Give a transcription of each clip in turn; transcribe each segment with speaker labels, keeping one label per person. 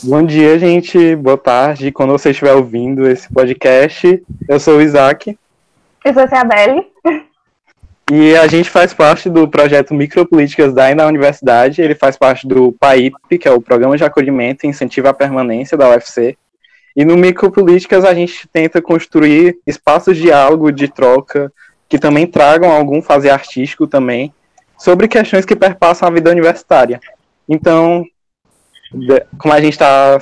Speaker 1: Bom dia, gente. Boa tarde. Quando você estiver ouvindo esse podcast, eu sou o Isaac.
Speaker 2: Eu sou a Ciabelle.
Speaker 1: E a gente faz parte do projeto Micropolíticas da na Universidade. Ele faz parte do PAIP, que é o Programa de Acolhimento e Incentivo à Permanência da UFC. E no Micropolíticas a gente tenta construir espaços de diálogo, de troca, que também tragam algum fazer artístico também, sobre questões que perpassam a vida universitária. Então, como a gente está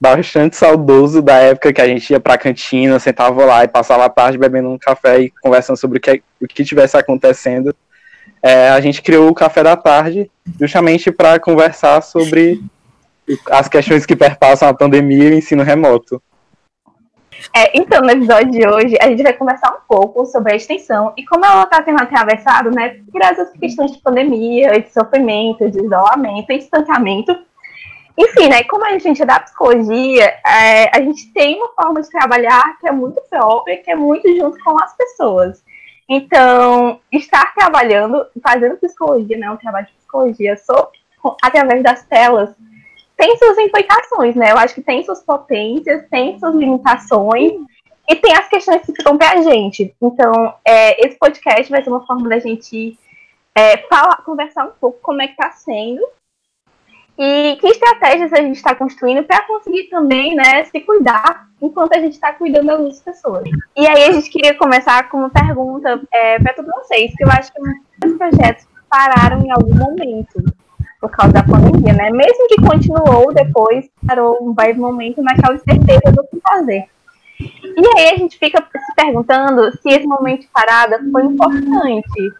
Speaker 1: bastante saudoso da época que a gente ia para a cantina, sentava lá e passava a tarde bebendo um café e conversando sobre o que, o que tivesse acontecendo, é, a gente criou o Café da Tarde justamente para conversar sobre as questões que perpassam a pandemia e o ensino remoto.
Speaker 2: É, então, no episódio de hoje, a gente vai conversar um pouco sobre a extensão e como ela está sendo atravessada né, por essas questões de pandemia, de sofrimento, de isolamento e distanciamento. Enfim, né, como a gente é da psicologia, é, a gente tem uma forma de trabalhar que é muito própria, que é muito junto com as pessoas. Então, estar trabalhando, fazendo psicologia, né, um trabalho de psicologia, através das telas, tem suas implicações, né? Eu acho que tem suas potências, tem suas limitações e tem as questões que ficam pra gente. Então, é, esse podcast vai ser uma forma da gente é, falar, conversar um pouco como é que tá sendo e que estratégias a gente está construindo para conseguir também né, se cuidar enquanto a gente está cuidando das outras pessoas. E aí a gente queria começar com uma pergunta é, para todos vocês, que eu acho que muitos projetos pararam em algum momento por causa da pandemia, né? Mesmo que continuou depois, parou um breve momento naquela incerteza do que fazer. E aí a gente fica se perguntando se esse momento de parada foi importante,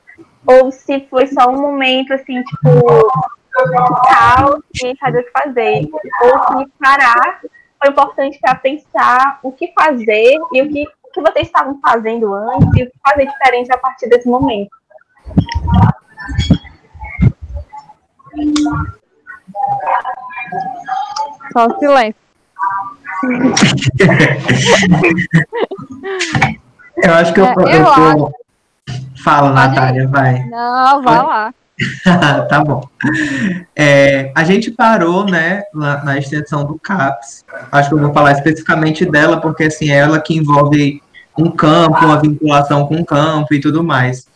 Speaker 2: ou se foi só um momento, assim, tipo, caos e saber o que fazer, ou se parar foi importante para pensar o que fazer e o que, o que vocês estavam fazendo antes e o que fazer diferente a partir desse momento.
Speaker 3: Só o silêncio.
Speaker 4: eu acho que eu, é, eu, eu acho... Fala, Natália, vai.
Speaker 3: Não, vai lá.
Speaker 4: tá bom. É, a gente parou, né, na, na, extensão do CAPS. Acho que eu vou falar especificamente dela, porque assim, é ela que envolve um campo, uma vinculação com o campo e tudo mais.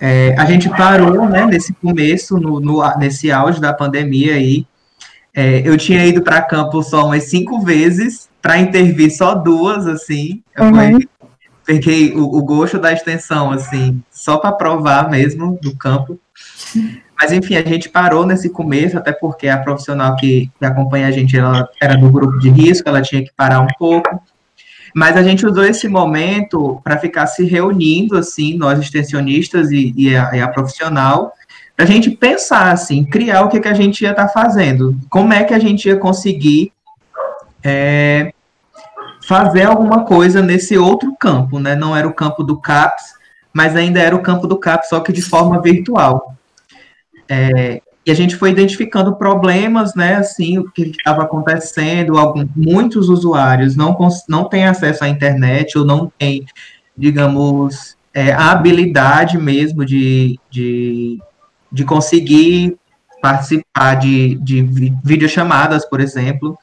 Speaker 4: É, a gente parou, né, nesse começo, no, no nesse auge da pandemia aí. É, eu tinha ido para campo só umas cinco vezes, para intervir só duas, assim. Uhum. peguei o, o, gosto da extensão, assim, só para provar mesmo do campo. Mas, enfim, a gente parou nesse começo, até porque a profissional que, que acompanha a gente, ela era do grupo de risco, ela tinha que parar um pouco. Mas a gente usou esse momento para ficar se reunindo, assim, nós extensionistas e, e, a, e a, profissional, para a gente pensar, assim, criar o que, que a gente ia estar tá fazendo, como é que a gente ia conseguir é, fazer alguma coisa nesse outro campo, né? Não era o campo do CAPS, mas ainda era o campo do CAPS, só que de forma virtual. É, e a gente foi identificando problemas, né, assim, o que estava acontecendo, algum, muitos usuários não, não têm acesso à internet ou não têm, digamos, é, a habilidade mesmo de, de, de conseguir participar de, de videochamadas, por exemplo.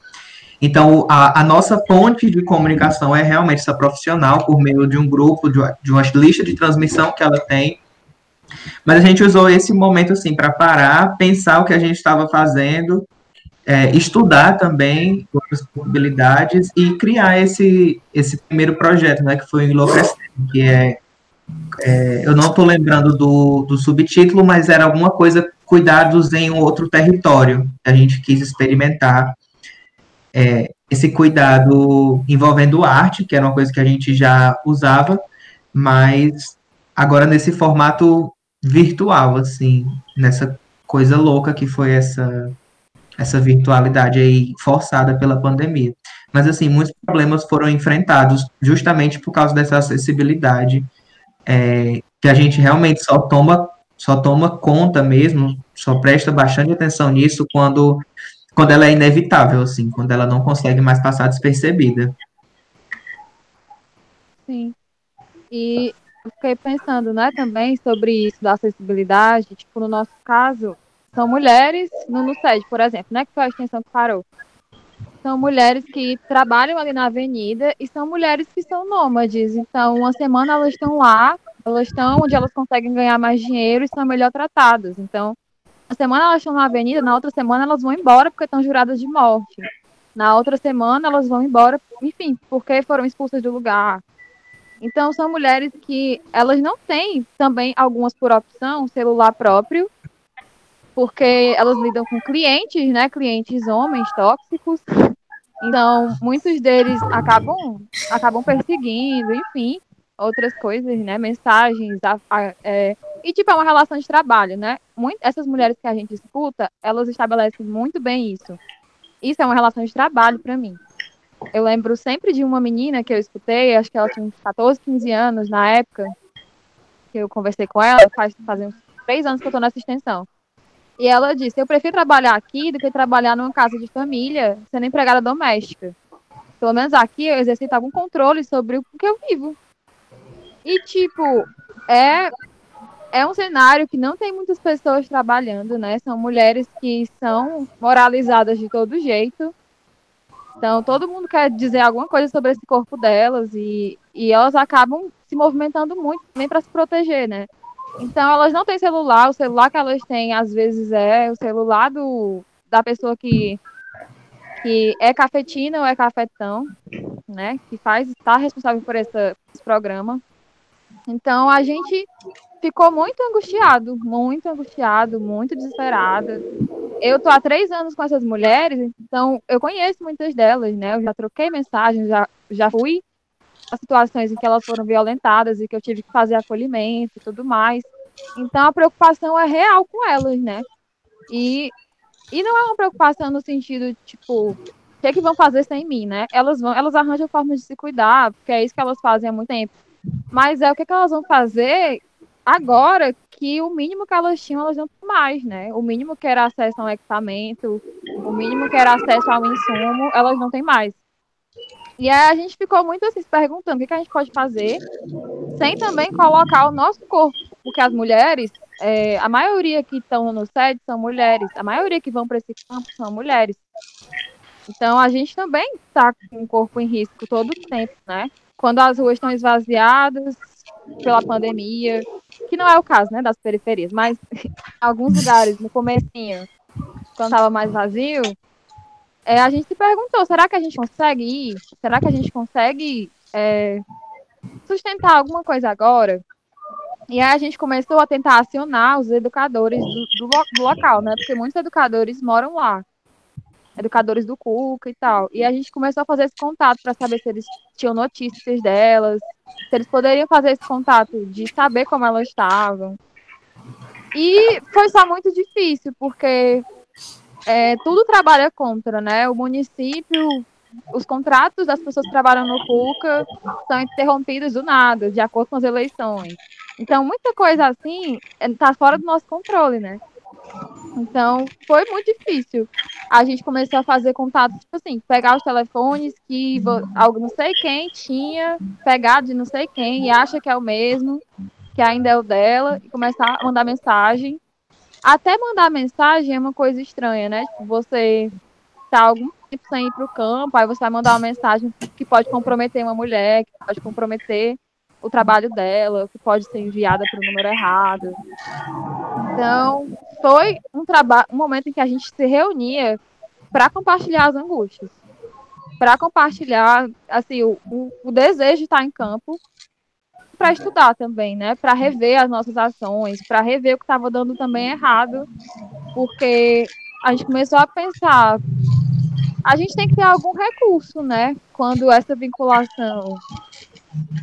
Speaker 4: Então, a, a, nossa ponte de comunicação é realmente essa profissional, por meio de um grupo, de de uma lista de transmissão que ela tem, mas a gente usou esse momento assim para parar, pensar o que a gente estava fazendo, é, estudar também outras possibilidades e criar esse, esse primeiro projeto, né, que foi o Enlouquecendo, que é, é eu não estou lembrando do, do subtítulo, mas era alguma coisa cuidados em outro território. A gente quis experimentar é, esse cuidado envolvendo arte, que era uma coisa que a gente já usava, mas agora nesse formato virtual, assim, nessa coisa louca que foi essa essa virtualidade aí forçada pela pandemia. Mas assim, muitos problemas foram enfrentados justamente por causa dessa acessibilidade é, que a gente realmente só toma só toma conta mesmo, só presta bastante atenção nisso quando quando ela é inevitável, assim, quando ela não consegue mais passar despercebida.
Speaker 3: Sim. E fiquei pensando, né, também sobre isso da acessibilidade. Tipo, no nosso caso, são mulheres no NUSED, por exemplo, né, que foi a extensão que parou. são mulheres que trabalham ali na avenida e são mulheres que são nômades. Então, uma semana elas estão lá, elas estão onde elas conseguem ganhar mais dinheiro e são melhor tratadas. Então, uma semana elas estão na avenida, na outra semana elas vão embora porque estão juradas de morte. Na outra semana elas vão embora, enfim, porque foram expulsas do lugar. Então, são mulheres que elas não têm também, algumas por opção, celular próprio, porque elas lidam com clientes, né? Clientes homens tóxicos. Então, muitos deles acabam, acabam perseguindo, enfim, outras coisas, né? Mensagens, a, a, é, e tipo, é uma relação de trabalho, né? Muito, essas mulheres que a gente escuta, elas estabelecem muito bem isso. Isso é uma relação de trabalho para mim. Eu lembro sempre de uma menina que eu escutei, acho que ela tinha uns 14, 15 anos na época, que eu conversei com ela, faz, faz uns três anos que eu tô nessa extensão. E ela disse: Eu prefiro trabalhar aqui do que trabalhar numa casa de família sendo empregada doméstica. Pelo menos aqui eu exercito algum controle sobre o que eu vivo. E, tipo, é, é um cenário que não tem muitas pessoas trabalhando, né? São mulheres que são moralizadas de todo jeito. Então, todo mundo quer dizer alguma coisa sobre esse corpo delas e, e elas acabam se movimentando muito também para se proteger, né? Então, elas não têm celular, o celular que elas têm, às vezes, é o celular do, da pessoa que, que é cafetina ou é cafetão, né? Que faz, está responsável por essa, esse programa. Então, a gente ficou muito angustiado, muito angustiado, muito desesperado. Eu tô há três anos com essas mulheres, então eu conheço muitas delas, né? Eu já troquei mensagens, já, já fui as situações em que elas foram violentadas e que eu tive que fazer acolhimento e tudo mais. Então a preocupação é real com elas, né? E, e não é uma preocupação no sentido, tipo, o que, é que vão fazer sem mim, né? Elas vão, elas arranjam formas de se cuidar, porque é isso que elas fazem há muito tempo. Mas é o que, é que elas vão fazer agora que o mínimo que elas tinham, elas não têm mais, né? O mínimo que era acesso a um equipamento, o mínimo que era acesso ao insumo, elas não têm mais. E aí a gente ficou muito assim, se perguntando o que, que a gente pode fazer, sem também colocar o nosso corpo, porque as mulheres, é, a maioria que estão no SED são mulheres, a maioria que vão para esse campo são mulheres. Então a gente também está com o corpo em risco todo o tempo, né? Quando as ruas estão esvaziadas pela pandemia, que não é o caso, né, das periferias, mas alguns lugares, no comecinho, quando estava mais vazio, é, a gente se perguntou, será que a gente consegue ir? Será que a gente consegue é, sustentar alguma coisa agora? E aí a gente começou a tentar acionar os educadores do, do, do local, né? Porque muitos educadores moram lá. Educadores do Cuca e tal. E a gente começou a fazer esse contato para saber se eles tinham notícias delas, se eles poderiam fazer esse contato de saber como elas estavam. E foi só muito difícil, porque é, tudo trabalha contra, né? O município, os contratos das pessoas que trabalham no CUCA são interrompidos do nada, de acordo com as eleições. Então, muita coisa assim está fora do nosso controle, né? Então, foi muito difícil. A gente começou a fazer contatos, tipo assim, pegar os telefones que algo não sei quem tinha pegado de não sei quem e acha que é o mesmo, que ainda é o dela, e começar a mandar mensagem até mandar mensagem é uma coisa estranha, né? Tipo, você tá algum tempo sem ir pro campo, aí você vai mandar uma mensagem que pode comprometer uma mulher, que pode comprometer o trabalho dela, que pode ser enviada para o número errado. Então, foi um um momento em que a gente se reunia para compartilhar as angústias, para compartilhar assim o, o, desejo de estar em campo para estudar também, né? Para rever as nossas ações, para rever o que estava dando também errado, porque a gente começou a pensar, a gente tem que ter algum recurso, né? Quando essa vinculação,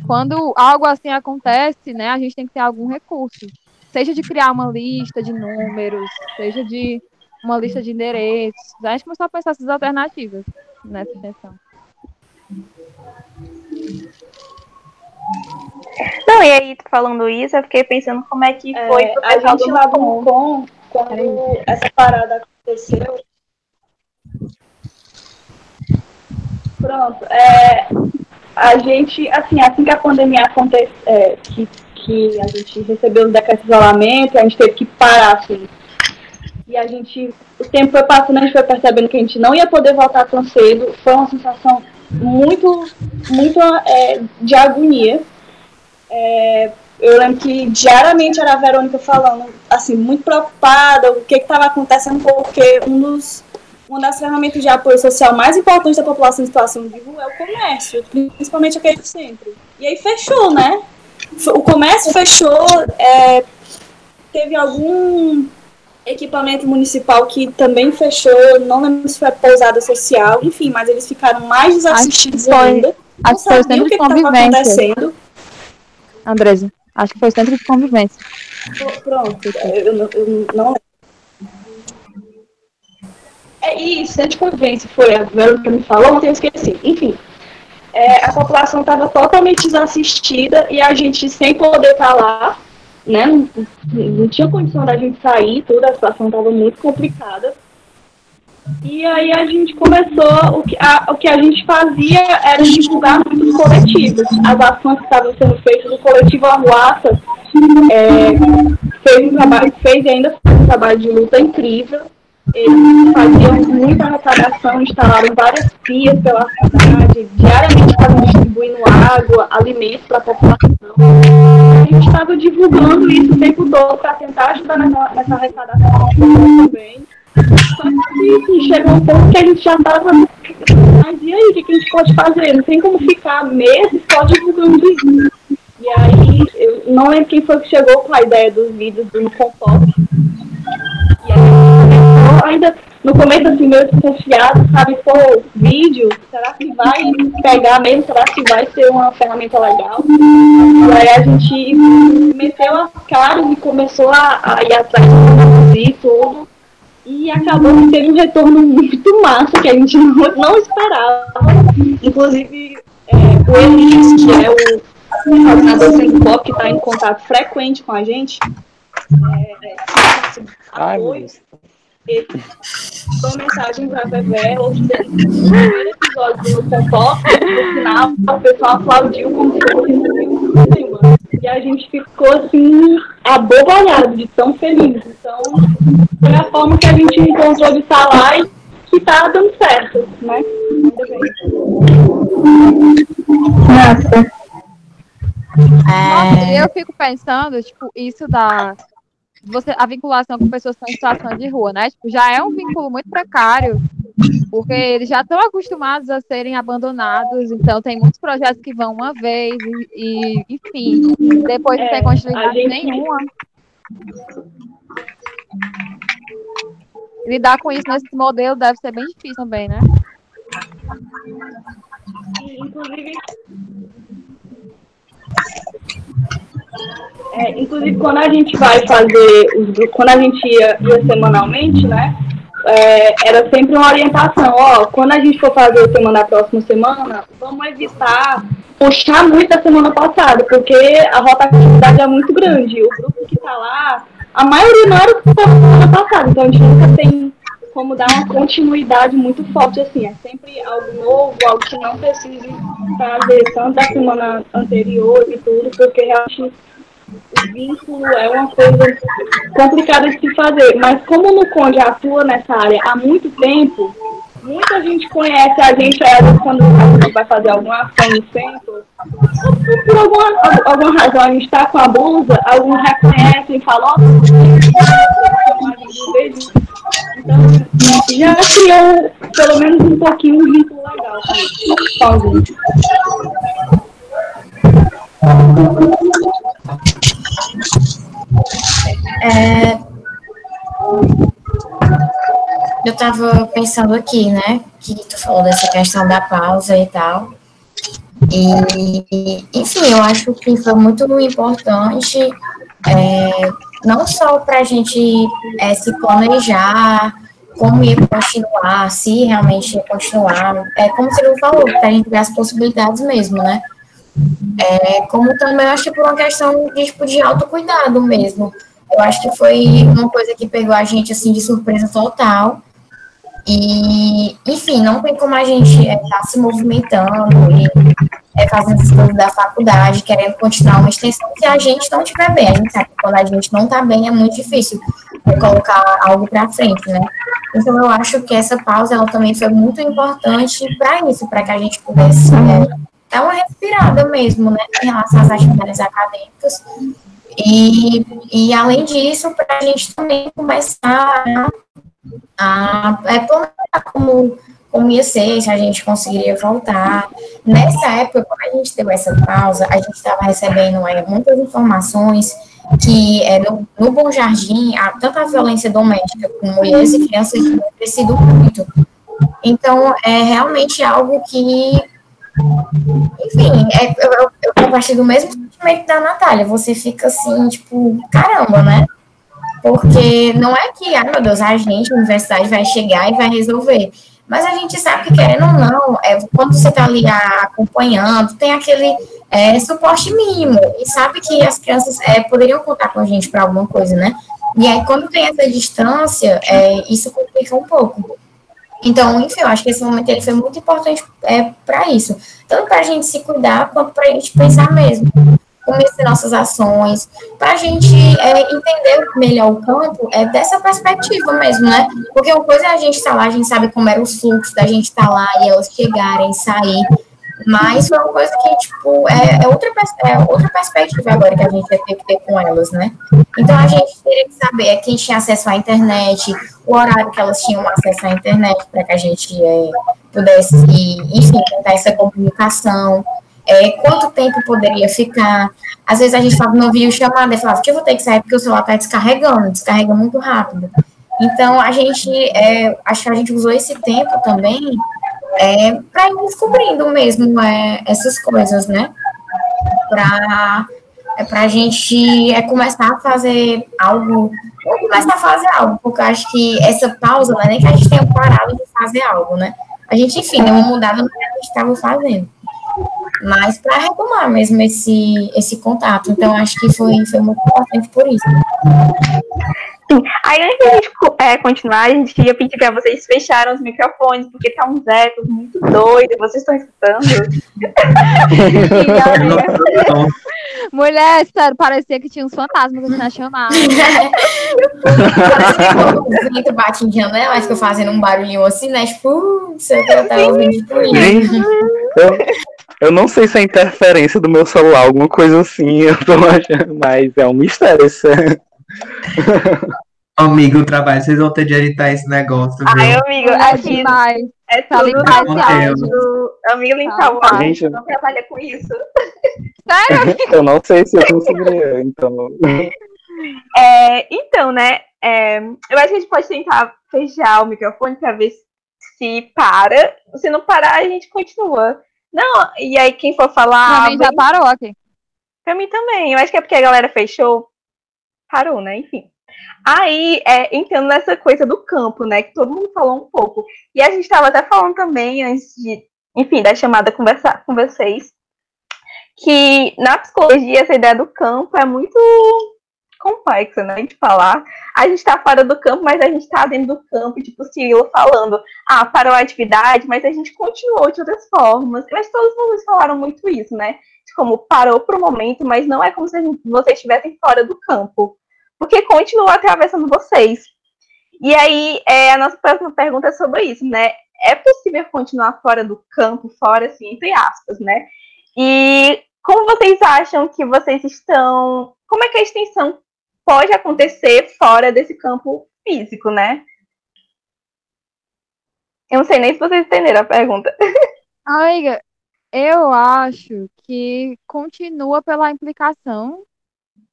Speaker 3: quando algo assim acontece, né? A gente tem que ter algum recurso, seja de criar uma lista de números, seja de uma lista de endereços. A gente começou a pensar essas alternativas nessa intenção.
Speaker 2: Não, e aí, falando isso, eu fiquei pensando como é que foi
Speaker 5: é, a gente lá do Mucom, quando essa parada aconteceu. Pronto, é, a gente, assim, assim que a pandemia aconteceu, é, que, que a gente recebeu o decreto de isolamento, a gente teve que parar, assim, E a gente, o tempo foi passando, a gente foi percebendo que a gente não ia poder voltar tão cedo. Foi uma sensação muito, muito é, de agonia. É, eu lembro que diariamente era a Verônica falando, assim, muito preocupada, o que estava acontecendo, porque um dos, uma das ferramentas de apoio social mais importantes da população em situação de rua é o comércio, principalmente aquele do centro. E aí fechou, né? O comércio fechou, é, teve algum equipamento municipal que também fechou, não lembro se foi pousada social, enfim, mas eles ficaram mais desassistidos ainda.
Speaker 3: Acho que foi o centro de convivência. Andresa. Acho que foi o centro de convivência.
Speaker 5: Pronto, eu, eu, eu não É isso, centro de foi a que me falou, ontem eu esqueci. Enfim, é, a população estava totalmente desassistida e a gente sem poder lá, né? Não, não tinha condição da gente sair, toda a situação estava muito complicada. E aí a gente começou, o que a, o que a gente fazia era divulgar muitos coletivos. As ações que estavam sendo feitas, o coletivo Arruaça é, fez um trabalho, fez ainda um trabalho de luta incrível. Eles faziam muita arrecadação, instalaram várias pias pela cidade, diariamente estavam distribuindo água, alimentos para a população. A gente estava divulgando isso o tempo todo para tentar ajudar nessa, nessa arrecadação também. Só que chegou um ponto que a gente já estava. Mas e aí, o que, a gente pode fazer? Não tem como ficar meses só divulgando isso. E aí, eu não lembro quem foi que chegou com a ideia dos vídeos do Conforto. Ainda no começo, assim, meio desconfiado, sabe? Pô, vídeo, será que vai pegar mesmo? Será que vai ser uma ferramenta legal? E aí a gente meteu as caras e começou a, a ir atrás de tudo. E acabou que teve um retorno muito massa que a gente não, não esperava. Inclusive, é, o Elis, que é o coordenador do Pop, que está em contato frequente com a gente, é, apoio, mandou mensagem para a Vevé, ou seja, no primeiro episódio do Pop, no final, o pessoal aplaudiu como se fosse um cinema. E a gente ficou assim, abobalhado de tão feliz. Então, foi a forma que a gente encontrou de estar lá e que tá dando certo, né?
Speaker 3: Nossa. É... eu fico pensando, tipo, isso da você a vinculação com pessoas que estão em situação de rua, né? Tipo, já é um vínculo muito precário porque eles já estão acostumados a serem abandonados, então tem muitos projetos que vão uma vez e, e enfim, depois não é, tem continuidade gente... nenhuma. Lidar com isso nesse modelo deve ser bem difícil também, né?
Speaker 5: Inclusive, é, inclusive quando a gente vai fazer os quando a gente ia, ia semanalmente, né? é, era sempre uma orientação, ó, quando a gente for fazer o tema da próxima semana, vamos evitar puxar muito a semana passada, porque a rotatividade é muito grande. O grupo que está lá, a maioria não era o que semana passada, então a gente nunca tem como dar uma continuidade muito forte, assim, é sempre algo novo, algo que não precise fazer tanto da semana anterior e tudo, porque realmente vínculo é uma coisa complicada de se fazer. Mas como no Conde atua nessa área há muito tempo, muita gente conhece a gente, às quando a gente vai fazer alguma ação no centro, por alguma, alguma razão a gente está com a blusa, alguns reconhecem e falam, ó, então, já criou pelo menos um pouquinho um vínculo legal com a gente.
Speaker 6: É, eu estava pensando aqui, né, que tu falou dessa questão da pausa e tal. E, enfim, eu acho que foi muito importante, é, não só para a gente é, se planejar, como ia continuar, se realmente ia continuar, é como você falou, para a gente ver as possibilidades mesmo, né? É, como também acho que por uma questão de, tipo, de autocuidado mesmo. Eu acho que foi uma coisa que pegou a gente assim de surpresa total. E, enfim, não tem como a gente estar é, tá se movimentando e é, fazendo as coisas da faculdade, querendo continuar uma extensão, se a gente não estiver bem. A gente sabe que quando a gente não está bem é muito difícil é, colocar algo para frente, né? Então eu acho que essa pausa ela também foi muito importante para isso, para que a gente pudesse é, dar uma respirada mesmo, né, em relação às atividades acadêmicas. E, e além disso, para a gente também começar a, a é, planejar como como ia ser, se a gente conseguiria voltar. Nessa época, quando a gente deu essa pausa, a gente estava recebendo é, muitas informações que é, no, no Bom Jardim, a, tanto a violência doméstica com mulheres e crianças tinha crescido muito. Então, é realmente algo que, enfim, é, eu, eu, compartilho do mesmo sentimento da Natália. Você fica assim, tipo, caramba, né? Porque não é que, ai meu Deus, a gente, a universidade, vai chegar e vai resolver. Mas a gente sabe que, querendo ou não, é, quando você está ali acompanhando, tem aquele é, suporte mínimo. E sabe que as crianças é, poderiam contar com a gente para alguma coisa, né? E aí, quando tem essa distância, é, isso complica um pouco. Então, enfim, eu acho que esse momento ele foi muito importante é, para isso. Tanto para a gente se cuidar, quanto para a gente pensar mesmo conhecer nossas ações, para a gente é, entender melhor o campo é dessa perspectiva mesmo, né? Porque uma coisa é a gente estar tá lá, a gente sabe como era o fluxo da gente estar tá lá e elas chegarem, sair, mas foi uma coisa que, tipo, é, é, outra, é outra perspectiva agora que a gente vai ter que ter com elas, né? Então a gente teria que saber é, quem tinha acesso à internet, o horário que elas tinham acesso à internet, para que a gente é, pudesse, enfim, tentar essa comunicação é, quanto tempo poderia ficar. Às vezes a gente estava no vídeo chamada e falava que eu vou ter que sair porque o celular está descarregando, descarrega muito rápido. Então a gente, é, acho que a gente usou esse tempo também é, para ir descobrindo mesmo é, essas coisas, né? Para é a gente é, começar a fazer algo, ou começar a fazer algo, porque eu acho que essa pausa não é nem que a gente tenha parado de fazer algo, né? A gente, enfim, deu uma mudada no que a gente estava fazendo mas para retomar mesmo esse, esse contato. Então, acho que foi, foi muito importante por isso.
Speaker 2: Sim. Aí, antes de a gente é, continuar, a gente ia pedir para vocês fecharem os microfones, porque tá um eco muito doido, vocês estão escutando?
Speaker 3: Mulher, sério, parecia que tinha uns fantasmas na chamada.
Speaker 6: o vento bate em janela, mas ficou fazendo um barulhinho assim, né? Tipo, sei que eu tava ouvindo tipo isso.
Speaker 1: Eu não sei se é interferência do meu celular, alguma coisa assim, eu tô achando, mas é um mistério isso.
Speaker 4: Amigo, o trabalho, vocês vão ter de editar esse negócio. Viu?
Speaker 2: Ai, amigo, aqui
Speaker 3: demais.
Speaker 2: é
Speaker 3: Tá
Speaker 2: tudo áudio. Amigo, limpar o
Speaker 3: Tá.
Speaker 2: áudio,
Speaker 1: Gente,
Speaker 2: não trabalha com isso.
Speaker 3: Sério?
Speaker 1: eu não sei se eu conseguiria, então.
Speaker 2: É, então, né, é, eu acho que a gente pode tentar fechar o microfone para ver se para. Se não parar, a gente continua. Não, e aí quem for falar.
Speaker 3: Pra mim já parou aqui.
Speaker 2: Pra mim também. Eu acho que é porque a galera fechou. Parou, né? Enfim. Aí, é, entrando nessa coisa do campo, né? Que todo mundo falou um pouco. E a gente estava até falando também, antes de, enfim, da chamada conversar com vocês, que na psicologia essa ideia do campo é muito complexa, né? De falar. A gente tá fora do campo, mas a gente tá dentro do campo, tipo, Cirilo falando, ah, parou a atividade, mas a gente continuou de outras formas. Que todos vocês falaram muito isso, né? De como parou um momento, mas não é como se gente- vocês estivessem fora do campo. Porque continua atravessando vocês. E aí, é, a nossa próxima pergunta é sobre isso, né? É possível continuar fora do campo, fora, assim, entre aspas, né? E como vocês acham que vocês estão. Como é que a extensão pode acontecer fora desse campo físico, né? Eu não sei nem se vocês entenderam a pergunta.
Speaker 3: Amiga, eu acho que continua pela implicação,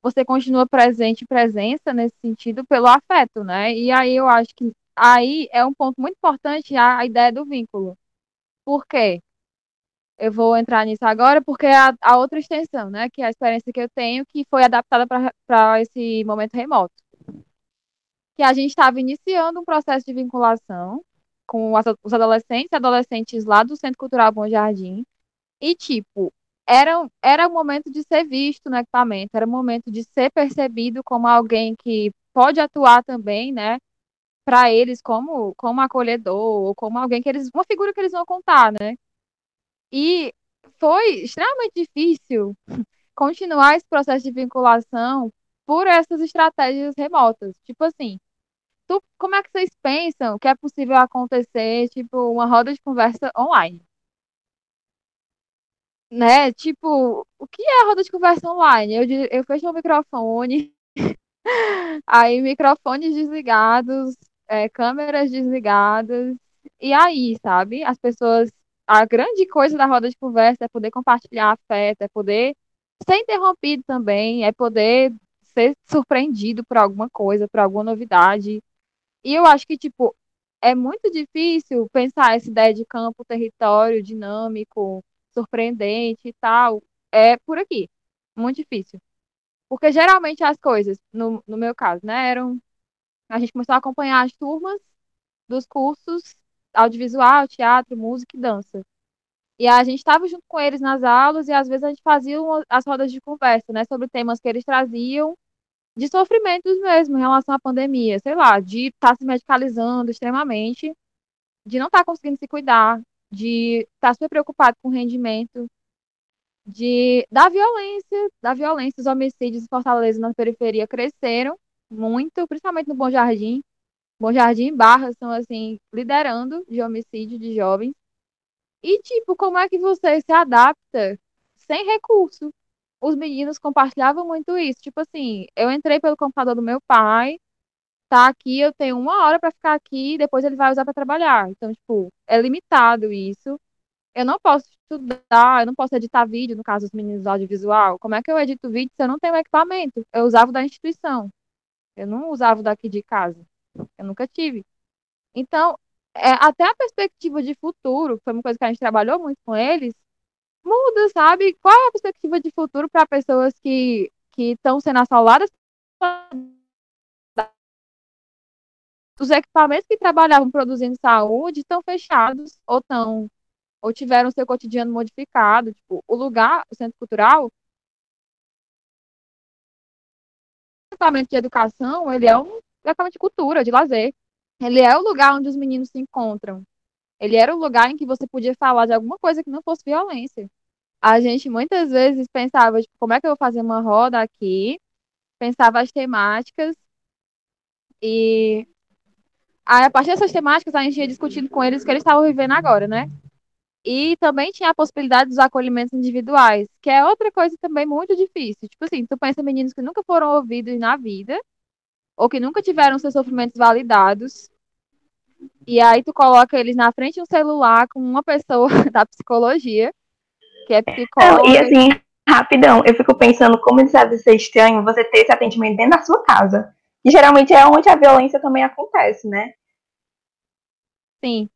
Speaker 3: você continua presente, presença nesse sentido, pelo afeto, né? E aí eu acho que aí é um ponto muito importante a, a ideia do vínculo. Por quê? Eu vou entrar nisso agora porque é a, a outra extensão, né? Que é a experiência que eu tenho, que foi adaptada para esse momento remoto. Que a gente estava iniciando um processo de vinculação com as- os adolescentes e adolescentes lá do Centro Cultural Bom Jardim. E, tipo, era, era o momento de ser visto no equipamento, era o momento de ser percebido como alguém que pode atuar também, né? Para eles como, como acolhedor, ou como alguém que eles. Uma figura que eles vão contar, né? E foi extremamente difícil continuar esse processo de vinculação por essas estratégias remotas. Tipo assim, tu, como é que vocês pensam que é possível acontecer, tipo, uma roda de conversa online? Né? Tipo, o que é roda de conversa online? Eu, eu fecho o microfone, aí microfones desligados, é, câmeras desligadas, e aí, sabe? As pessoas. A grande coisa da roda de conversa é poder compartilhar afeto, é poder ser interrompido também, é poder ser surpreendido por alguma coisa, por alguma novidade. E eu acho que, tipo, é muito difícil pensar essa ideia de campo, território dinâmico, surpreendente e tal. É por aqui. Muito difícil. Porque geralmente as coisas, no, no meu caso, né, eram. A gente começou a acompanhar as turmas dos cursos audiovisual, teatro, música e dança. E a gente estava junto com eles nas aulas e às vezes a gente fazia uma- as rodas de conversa, né, sobre temas que eles traziam de sofrimentos mesmo em relação à pandemia, sei lá, de estar se medicalizando extremamente, de não estar conseguindo se cuidar, de estar super preocupado com o rendimento, de da violência, da violência, os homicídios em Fortaleza na periferia cresceram muito, principalmente no Bom Jardim. Bom Jardim e Barra são assim liderando de homicídio de jovens. E tipo, como é que você se adapta sem recurso? Os meninos compartilhavam muito isso, tipo assim, eu entrei pelo computador do meu pai, tá aqui, eu tenho uma hora para ficar aqui, depois ele vai usar para trabalhar. Então, tipo, é limitado isso. Eu não posso estudar, eu não posso editar vídeo, no caso dos meninos audiovisual. Como é que eu edito vídeo se eu não tenho equipamento? Eu usava da instituição. Eu não usava daqui de casa. Eu nunca tive. Então, é, até a perspectiva de futuro, foi uma coisa que a gente trabalhou muito com eles, muda, sabe? Qual é a perspectiva de futuro para pessoas que estão sendo assoladas? Os equipamentos que trabalhavam produzindo saúde estão fechados ou estão ou tiveram seu cotidiano modificado. Tipo, o lugar, o centro cultural, o equipamento de educação, ele é um equipamento de cultura, de lazer. Ele é o lugar onde os meninos se encontram. Ele era o lugar em que você podia falar de alguma coisa que não fosse violência. A gente muitas vezes pensava, tipo, como é que eu vou fazer uma roda aqui? Pensava as temáticas e a partir dessas temáticas a gente ia discutindo com eles o que eles estavam vivendo agora, né? E também tinha a possibilidade dos acolhimentos individuais, que é outra coisa também muito difícil. Tipo assim, tu pensa meninos que nunca foram ouvidos na vida, ou que nunca tiveram seus sofrimentos validados, e aí tu coloca eles na frente de um celular com uma pessoa da psicologia, que é psicóloga.
Speaker 2: e assim, rapidão, eu fico pensando como deve ser estranho você ter esse atendimento dentro da sua casa. E geralmente é onde a violência também acontece, né?
Speaker 3: Sim.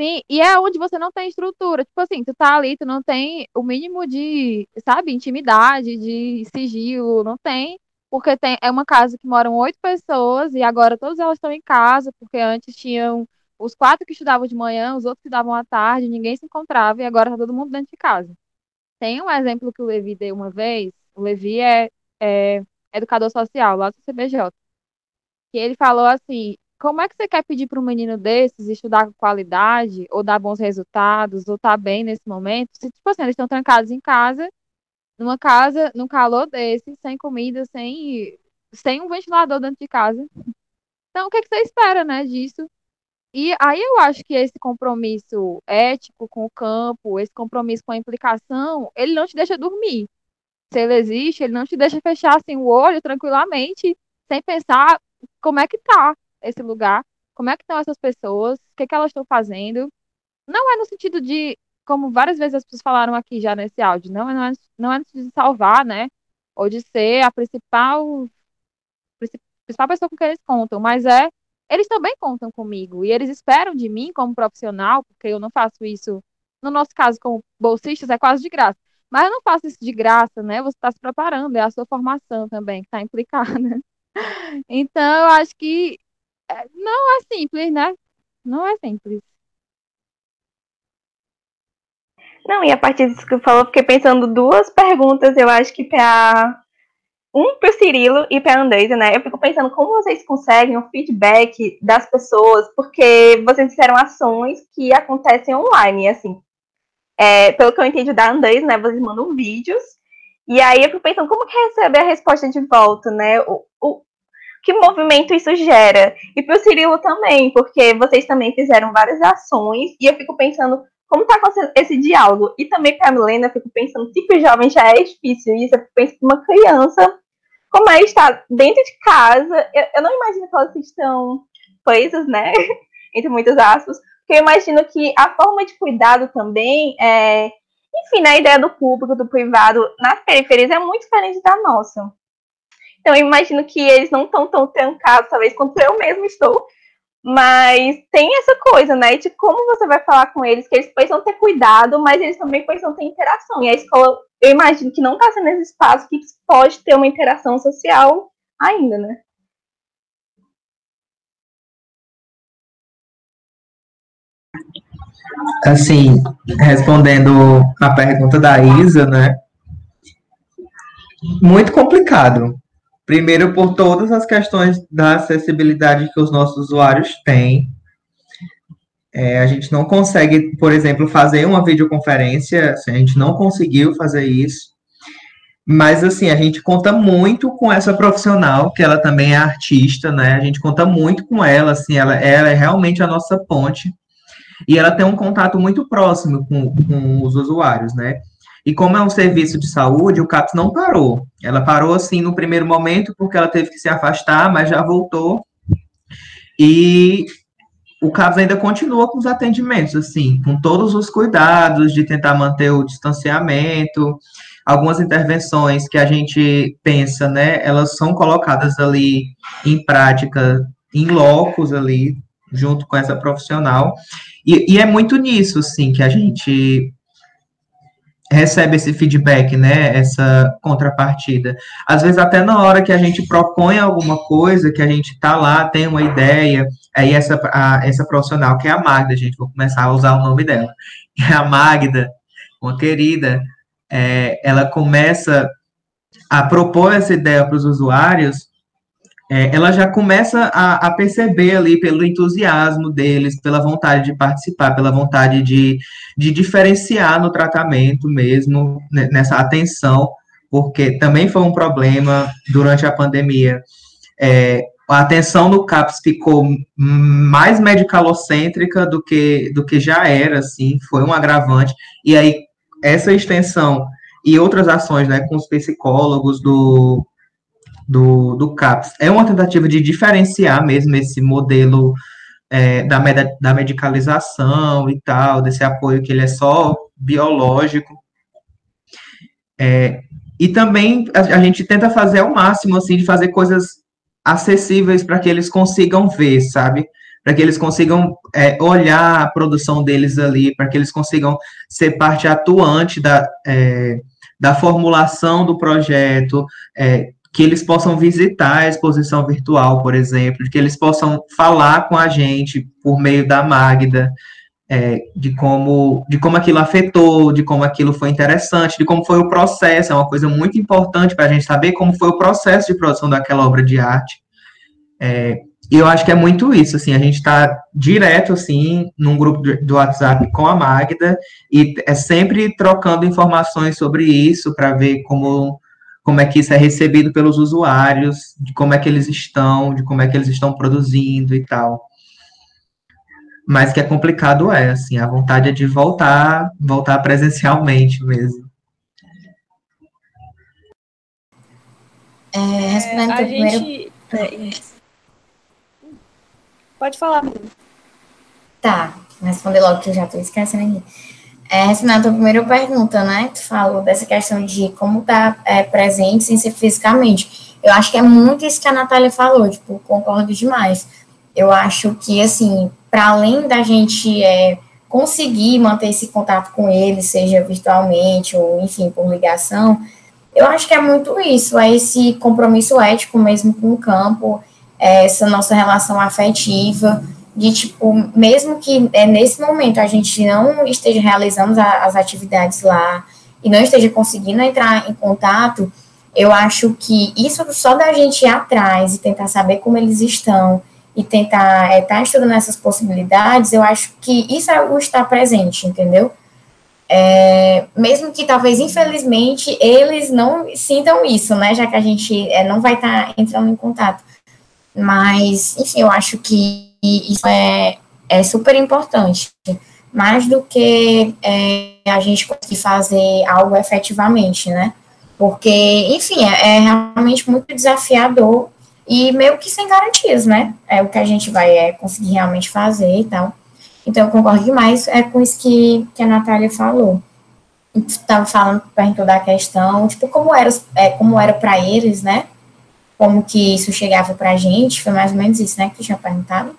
Speaker 3: Sim, e é onde você não tem estrutura. Tipo assim, tu tá ali, tu não tem o mínimo de, sabe, intimidade, de sigilo, não tem. Porque tem, é uma casa que moram oito pessoas e agora todas elas estão em casa, porque antes tinham os quatro que estudavam de manhã, os outros que estudavam à tarde, ninguém se encontrava e agora tá todo mundo dentro de casa. Tem um exemplo que o Levi deu uma vez, o Levi é, é educador social lá do CBJ, que ele falou assim, como é que você quer pedir para um menino desses estudar com qualidade, ou dar bons resultados, ou estar bem nesse momento, se, tipo assim, eles estão trancados em casa, numa casa, num calor desse, sem comida, sem, sem um ventilador dentro de casa. Então, o que, é que você espera, né, disso? E aí eu acho que esse compromisso ético com o campo, esse compromisso com a implicação, ele não te deixa dormir. Se ele existe, ele não te deixa fechar assim o olho tranquilamente, sem pensar como é que tá esse lugar, como é que estão essas pessoas, o que, que elas estão fazendo. Não é no sentido de, como várias vezes as pessoas falaram aqui já nesse áudio, não, é- não, é, não é de salvar, né? Ou de ser a principal, princi- principal pessoa com quem eles contam, mas é, eles também contam comigo, e eles esperam de mim como profissional, porque eu não faço isso, no nosso caso, como bolsistas, é quase de graça. Mas eu não faço isso de graça, né? Você está se preparando, é a sua formação também que está implicada. Então, eu acho que é, não é simples, né? Não é simples.
Speaker 2: Não, e a partir disso que eu falou, fiquei pensando duas perguntas, eu acho que para um para o Cirilo e para a Andreisa, né? Eu fico pensando como vocês conseguem o feedback das pessoas, porque vocês fizeram ações que acontecem online, assim. É, pelo que eu entendi da Andreisa, né? Vocês mandam vídeos, e aí eu fico pensando como que recebe a resposta de volta, né? O, o, que movimento isso gera. E para o Cirilo também, porque vocês também fizeram várias ações, e eu fico pensando como está acontecendo esse diálogo. E também para a Milena, eu fico pensando, tipo, jovem já é difícil isso, eu fico pensando uma criança, como é estar dentro de casa, eu, eu não imagino que elas estão presas, né, entre muitas aspas, porque eu imagino que a forma de cuidado também é enfim, a ideia do público, do privado nas periferias é muito diferente da nossa. Então, eu imagino que eles não estão tão trancados, talvez, quanto eu mesmo estou. Mas tem essa coisa, né? De como você vai falar com eles, que eles precisam ter cuidado, mas eles também precisam ter interação. E a escola, eu imagino que não está sendo esse espaço que pode ter uma interação social ainda, né?
Speaker 4: Assim, respondendo a pergunta da Isa, né? Muito complicado. Primeiro, por todas as questões da acessibilidade que os nossos usuários têm. É, a gente não consegue, por exemplo, fazer uma videoconferência, assim, a gente não conseguiu fazer isso. Mas, assim, a gente conta muito com essa profissional, que ela também é artista, né? A gente conta muito com ela, assim, ela, ela é realmente a nossa ponte. E ela tem um contato muito próximo com, com os usuários, né? E como é um serviço de saúde, o CAPS não parou. Ela parou, assim, no primeiro momento, porque ela teve que se afastar, mas já voltou. E o CAPS ainda continua com os atendimentos, assim, com todos os cuidados de tentar manter o distanciamento. Algumas intervenções que a gente pensa, né, elas são colocadas ali em prática, em locos ali, junto com essa profissional. E, e é muito nisso, assim, que a gente recebe esse feedback, né, essa contrapartida. Às vezes até na hora que a gente propõe alguma coisa, que a gente tá lá, tem uma ideia, aí essa, a, essa profissional, que é a Magda, gente, vou começar a usar o nome dela, é a Magda, uma querida, é, ela começa a propor essa ideia para os usuários, é, ela já começa a, a, perceber ali pelo entusiasmo deles, pela vontade de participar, pela vontade de, de diferenciar no tratamento mesmo, né, nessa atenção, porque também foi um problema durante a pandemia. É, a atenção no CAPS ficou mais medicalocêntrica do que, do que já era, assim, foi um agravante. E aí, essa extensão e outras ações, né, com os psicólogos do, do, do CAPS. É uma tentativa de diferenciar mesmo esse modelo é, da, med da medicalização e tal, desse apoio que ele é só biológico. É, e também a, a, gente tenta fazer ao máximo, assim, de fazer coisas acessíveis para que eles consigam ver, sabe? Para que eles consigam é, olhar a produção deles ali, para que eles consigam ser parte atuante da, é, da formulação do projeto, é, que eles possam visitar a exposição virtual, por exemplo, que eles possam falar com a gente por meio da Magda, é, de como de como aquilo afetou, de como aquilo foi interessante, de como foi o processo, é uma coisa muito importante para a gente saber como foi o processo de produção daquela obra de arte. É, e eu acho que é muito isso, assim, a gente está direto, assim, num grupo do WhatsApp com a Magda, e é sempre trocando informações sobre isso, para ver como como é que isso é recebido pelos usuários, de como é que eles estão, de como é que eles estão produzindo e tal. Mas que é complicado é, assim, a vontade é de voltar, voltar presencialmente mesmo.
Speaker 6: É, respondendo é, a gente... primeiro...
Speaker 5: Pode falar.
Speaker 6: Tá, responder logo que eu já estou esquecendo aqui. É, Renato, a primeira pergunta, né? Tu falou dessa questão de como tá é, presente sem ser fisicamente. Eu acho que é muito isso que a Natália falou, tipo, concordo demais. Eu acho que, assim, para além da gente é, conseguir manter esse contato com eles, seja virtualmente ou, enfim, por ligação, eu acho que é muito isso, é esse compromisso ético mesmo com o campo, é essa nossa relação afetiva, de tipo, mesmo que é, nesse momento a gente não esteja realizando a, as atividades lá e não esteja conseguindo entrar em contato, eu acho que isso só da gente ir atrás e tentar saber como eles estão e tentar estar é, tá estudando essas possibilidades, eu acho que isso é o estar presente, entendeu? É, mesmo que talvez, infelizmente, eles não sintam isso, né? Já que a gente é, não vai estar tá entrando em contato Mas, enfim, eu acho que isso é, é super importante. Mais do que é, a gente conseguir fazer algo efetivamente, né? Porque, enfim, é, é realmente muito desafiador e meio que sem garantias, né? É o que a gente vai é, conseguir realmente fazer e tal. Então, eu concordo demais é com isso que, que a Natália falou. Estava falando, perguntou da questão, tipo, como era, é, como era para eles, né? Como que isso chegava para a gente, foi mais ou menos isso, né, que tinha perguntado.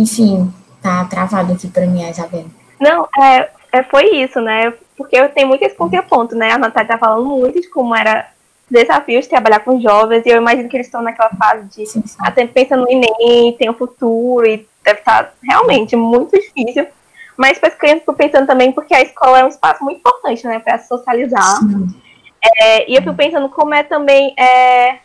Speaker 6: Enfim, tá travado aqui para mim, Isabel.
Speaker 2: Não, é, é, foi isso, né? Porque eu tenho muito esse contraponto, né? A Natália tá falando muito de como era desafios de trabalhar com jovens, e eu imagino que eles estão naquela fase de sim, sim. até pensando no Enem, tem o um futuro, e deve estar realmente muito difícil. Mas para as crianças, estou pensando também porque a escola é um espaço muito importante, né, para socializar. É, e eu fico pensando como é também. É,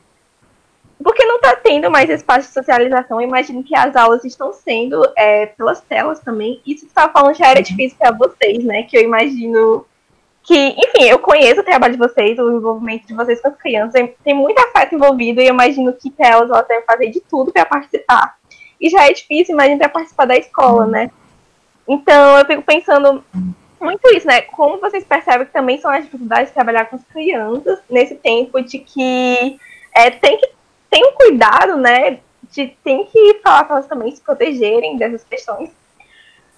Speaker 2: porque não está tendo mais espaço de socialização. Eu imagino que as aulas estão sendo é, pelas telas também. Isso que você estava falando já era uhum. difícil para vocês, né? Que eu imagino que, enfim, eu conheço o trabalho de vocês, o envolvimento de vocês com as crianças, tem muita afeto envolvido e eu imagino que elas elas devem fazer de tudo para participar. E já é difícil, imagina, para participar da escola, né? Então eu fico pensando muito isso, né? Como vocês percebem que também são as dificuldades de trabalhar com as crianças nesse tempo de que é, tem que ter um cuidado, né? De tem que falar para elas também se protegerem dessas questões.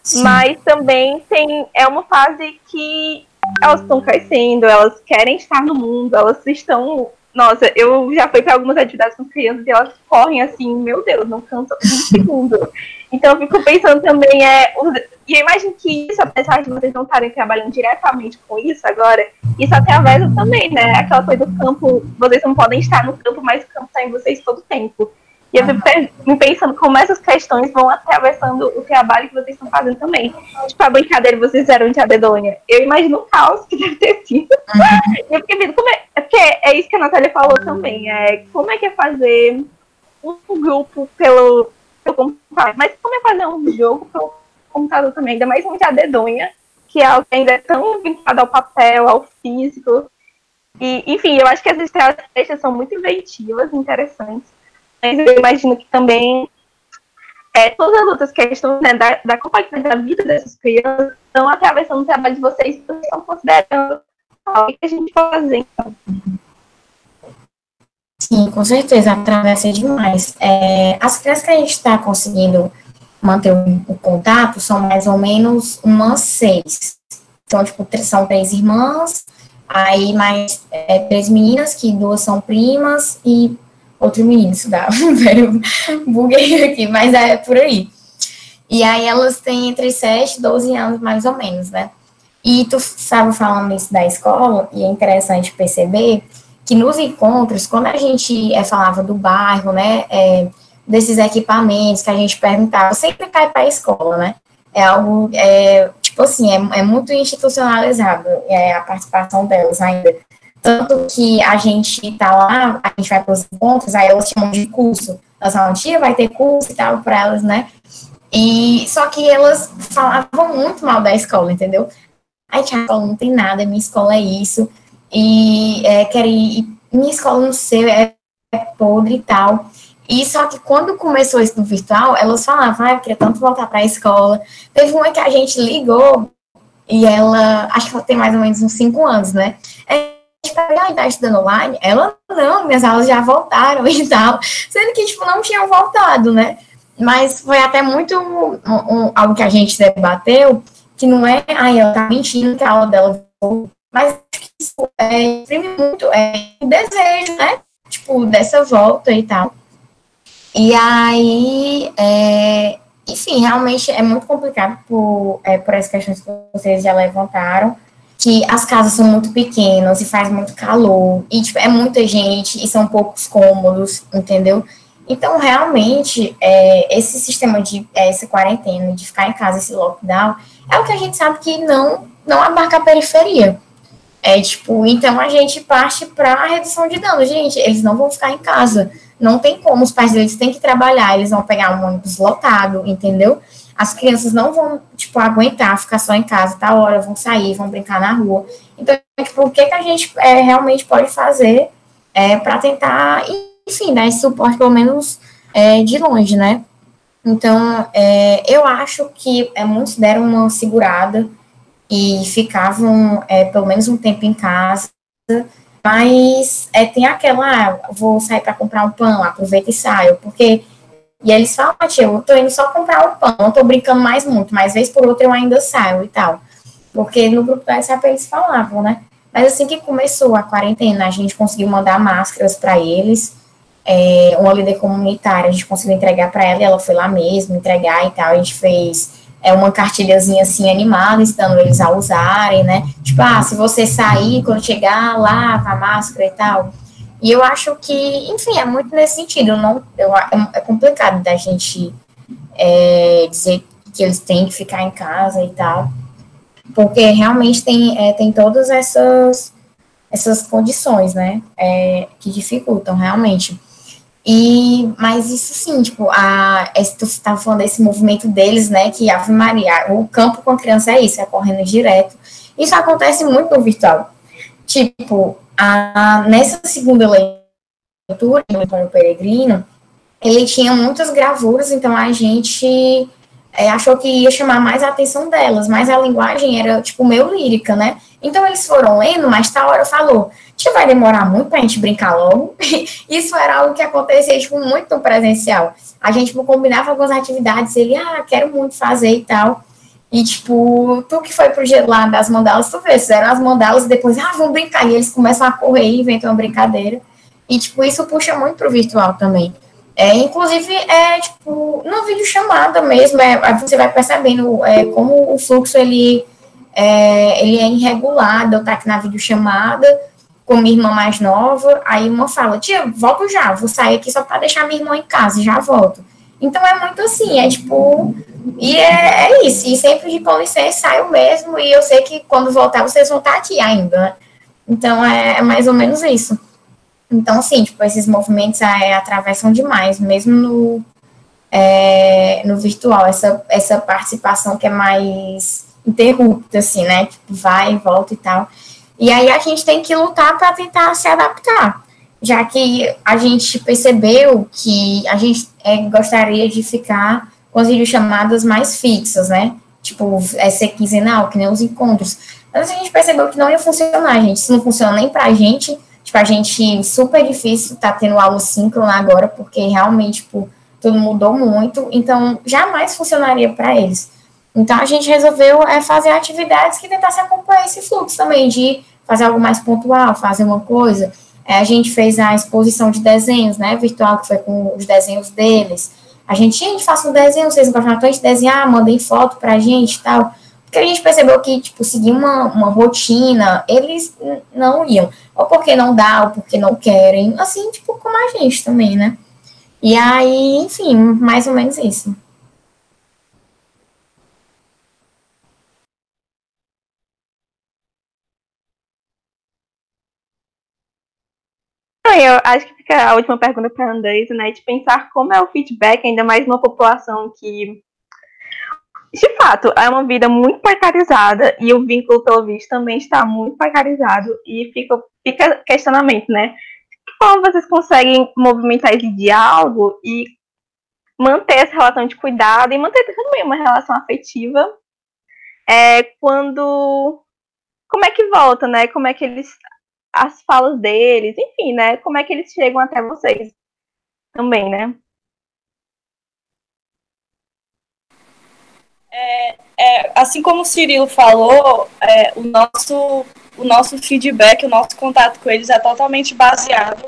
Speaker 2: Sim. Mas também tem é uma fase que elas estão crescendo, elas querem estar no mundo, elas estão. Nossa, eu já fui para algumas atividades com crianças e elas correm assim, meu Deus, não cansa um segundo. Então eu fico pensando também, é, e eu imagino que isso, apesar de vocês não estarem trabalhando diretamente com isso agora, isso atravessa também, né? Aquela coisa do campo, vocês não podem estar no campo, mas o campo está em vocês todo o tempo. E eu fico me pensando como essas questões vão atravessando o trabalho que vocês estão fazendo também. Tipo, a brincadeira vocês fizeram de Adedônia. Eu imagino o caos que deve ter sido. Uhum. E eu fiquei vendo como é. É porque é isso que a Natália falou também. É, como é que é fazer um grupo pelo, computador? Mas como é fazer um jogo pelo computador também? Ainda mais um de Adedônia, que é algo que ainda é tão vinculado ao papel, ao físico. E, enfim, eu acho que as estratégias são muito inventivas, interessantes mas eu imagino que também é, todas as outras questões né, da, da complexidade da vida dessas crianças estão atravessando o trabalho de vocês, vocês estão considerando o que a gente pode fazer, então.
Speaker 6: Sim, com certeza, atravessa demais. É, as crianças que a gente está conseguindo manter o, o, contato são mais ou menos umas seis. Então, tipo, são três irmãs, aí mais é, três meninas, que duas são primas, e outro menino estudava, velho, buguei aqui, mas é por aí. E aí elas têm entre 7 e 12 anos, mais ou menos, né? E tu estava falando isso da escola, e é interessante perceber que nos encontros, quando a gente é, falava do bairro, né, é, desses equipamentos que a gente perguntava, sempre cai para a escola, né? É algo, é, tipo assim, é, é muito institucionalizado é, a participação delas ainda. Tanto que a gente tá lá, a gente vai para os encontros, aí elas chamam de curso. Elas falam, tia, vai ter curso e tal para elas, né? E só que elas falavam muito mal da escola, entendeu? Ai, tia, a escola não tem nada, minha escola é isso. E é, ir, minha escola não sei, é, é podre e tal. E só que quando começou isso no virtual, elas falavam, ah, eu queria tanto voltar para a escola. Teve uma que a gente ligou e ela, acho que ela tem mais ou menos uns cinco anos, né? É, pegar e tá estudando online, ela não, minhas aulas já voltaram e tal, sendo que, tipo, não tinham voltado, né? Mas foi até muito um, um, algo que a gente debateu, que não é, ai, ela tá mentindo que a aula dela voltou, mas isso é, exprime muito é, o desejo, né? Tipo, dessa volta e tal. E aí, é, enfim, realmente é muito complicado por, é, por essas questões que vocês já levantaram que as casas são muito pequenas e faz muito calor, e tipo, é muita gente e são poucos cômodos, entendeu? Então, realmente, é, esse sistema de é, essa quarentena, de ficar em casa, esse lockdown, é o que a gente sabe que não, não abarca a periferia. É tipo, então a gente parte para a redução de danos. Gente, eles não vão ficar em casa. Não tem como, os pais deles têm que trabalhar, eles vão pegar um ônibus lotado, entendeu? as crianças não vão, tipo, aguentar ficar só em casa, tá hora, vão sair, vão brincar na rua. Então, tipo, o que, que a gente é, realmente pode fazer é, para tentar, enfim, dar esse suporte, pelo menos é, de longe, né? Então, é, eu acho que é, muitos deram uma segurada e ficavam é, pelo menos um tempo em casa, mas é, tem aquela, ah, vou sair para comprar um pão, aproveita e saio, porque e eles falam, ah, tia, eu tô indo só comprar o pão, não tô brincando mais muito, mas vez por outra eu ainda saio e tal. Porque no grupo do WhatsApp eles falavam, né? Mas assim que começou a quarentena, a gente conseguiu mandar máscaras para eles. É, uma líder comunitária, a gente conseguiu entregar para ela, ela foi lá mesmo entregar e tal. A gente fez é, uma cartilhazinha assim animada, ensinando eles a usarem, né? Tipo, ah, se você sair, quando chegar, lava a máscara e tal. E eu acho que, enfim, é muito nesse sentido. Não, eu, é complicado da gente é, dizer que eles têm que ficar em casa e tal, porque realmente tem, é, tem todas essas, essas condições, né, é, que dificultam realmente. E, mas isso sim, tipo, a, você estava falando desse movimento deles, né, que Ave Maria, o campo com a criança é isso, é correndo direto. Isso acontece muito no virtual. Tipo, a, nessa segunda leitura, do Antônio Peregrino, ele tinha muitas gravuras, então a gente é, achou que ia chamar mais a atenção delas, mas a linguagem era, tipo, meio lírica, né? Então eles foram lendo, mas tal hora falou, tia, vai demorar muito pra gente brincar logo. Isso era algo que acontecia, tipo, muito no presencial. A gente tipo, combinava algumas atividades, ele, ah, quero muito fazer e tal. E, tipo, tu que foi pro dia lá das mandalas, tu vê, fizeram as mandalas e depois, ah, vamos brincar. E eles começam a correr e inventam uma brincadeira. E, tipo, isso puxa muito pro virtual também. É, inclusive, é, tipo, no vídeo chamada mesmo, é, você vai percebendo é, como o fluxo, ele é, ele é irregular, eu tá aqui na videochamada com minha irmã mais nova, aí uma fala, tia, volto já, vou sair aqui só para deixar minha irmã em casa, já volto. Então é muito assim, é tipo. E é, é isso. E sempre de com licença saio mesmo. E eu sei que quando voltar vocês vão estar aqui ainda, né? Então é, é mais ou menos isso. Então, sim, tipo, esses movimentos é, atravessam demais, mesmo no, é, no virtual, essa, essa participação que é mais interrupta, assim, né? Tipo, vai volta e tal. E aí a gente tem que lutar para tentar se adaptar já que a gente percebeu que a gente é, gostaria de ficar com as videochamadas mais fixas, né? Tipo, é ser quinzenal, que nem os encontros. Mas a gente percebeu que não ia funcionar, gente. Isso não funciona nem pra gente. Tipo, a gente, super difícil tá tendo aula síncrona agora, porque realmente, tipo, tudo mudou muito. Então, jamais funcionaria para eles. Então, a gente resolveu é, fazer atividades que tentassem acompanhar esse fluxo também, de fazer algo mais pontual, fazer uma coisa é, a gente fez a exposição de desenhos, né, virtual, que foi com os desenhos deles. A gente, gente faça um desenho, vocês gostam tanto de desenhar, mandem foto pra gente e tal. Porque a gente percebeu que, tipo, seguir uma, uma rotina, eles não iam. Ou porque não dá, ou porque não querem. Assim, tipo, como a gente também, né? E aí, enfim, mais ou menos isso.
Speaker 2: Eu acho que fica a última pergunta para a Andresa, né? De pensar como é o feedback, ainda mais numa população que, de fato, é uma vida muito precarizada e o vínculo, pelo visto, também está muito precarizado e fica, fica questionamento, né? Como vocês conseguem movimentar esse diálogo e manter essa relação de cuidado e manter também uma relação afetiva é, quando como é que volta, né? Como é que eles as falas deles, enfim, né? Como é que eles chegam até vocês também, né?
Speaker 5: É, é, assim como o Cirilo falou, é, o, nosso, o nosso feedback, o nosso contato com eles é totalmente baseado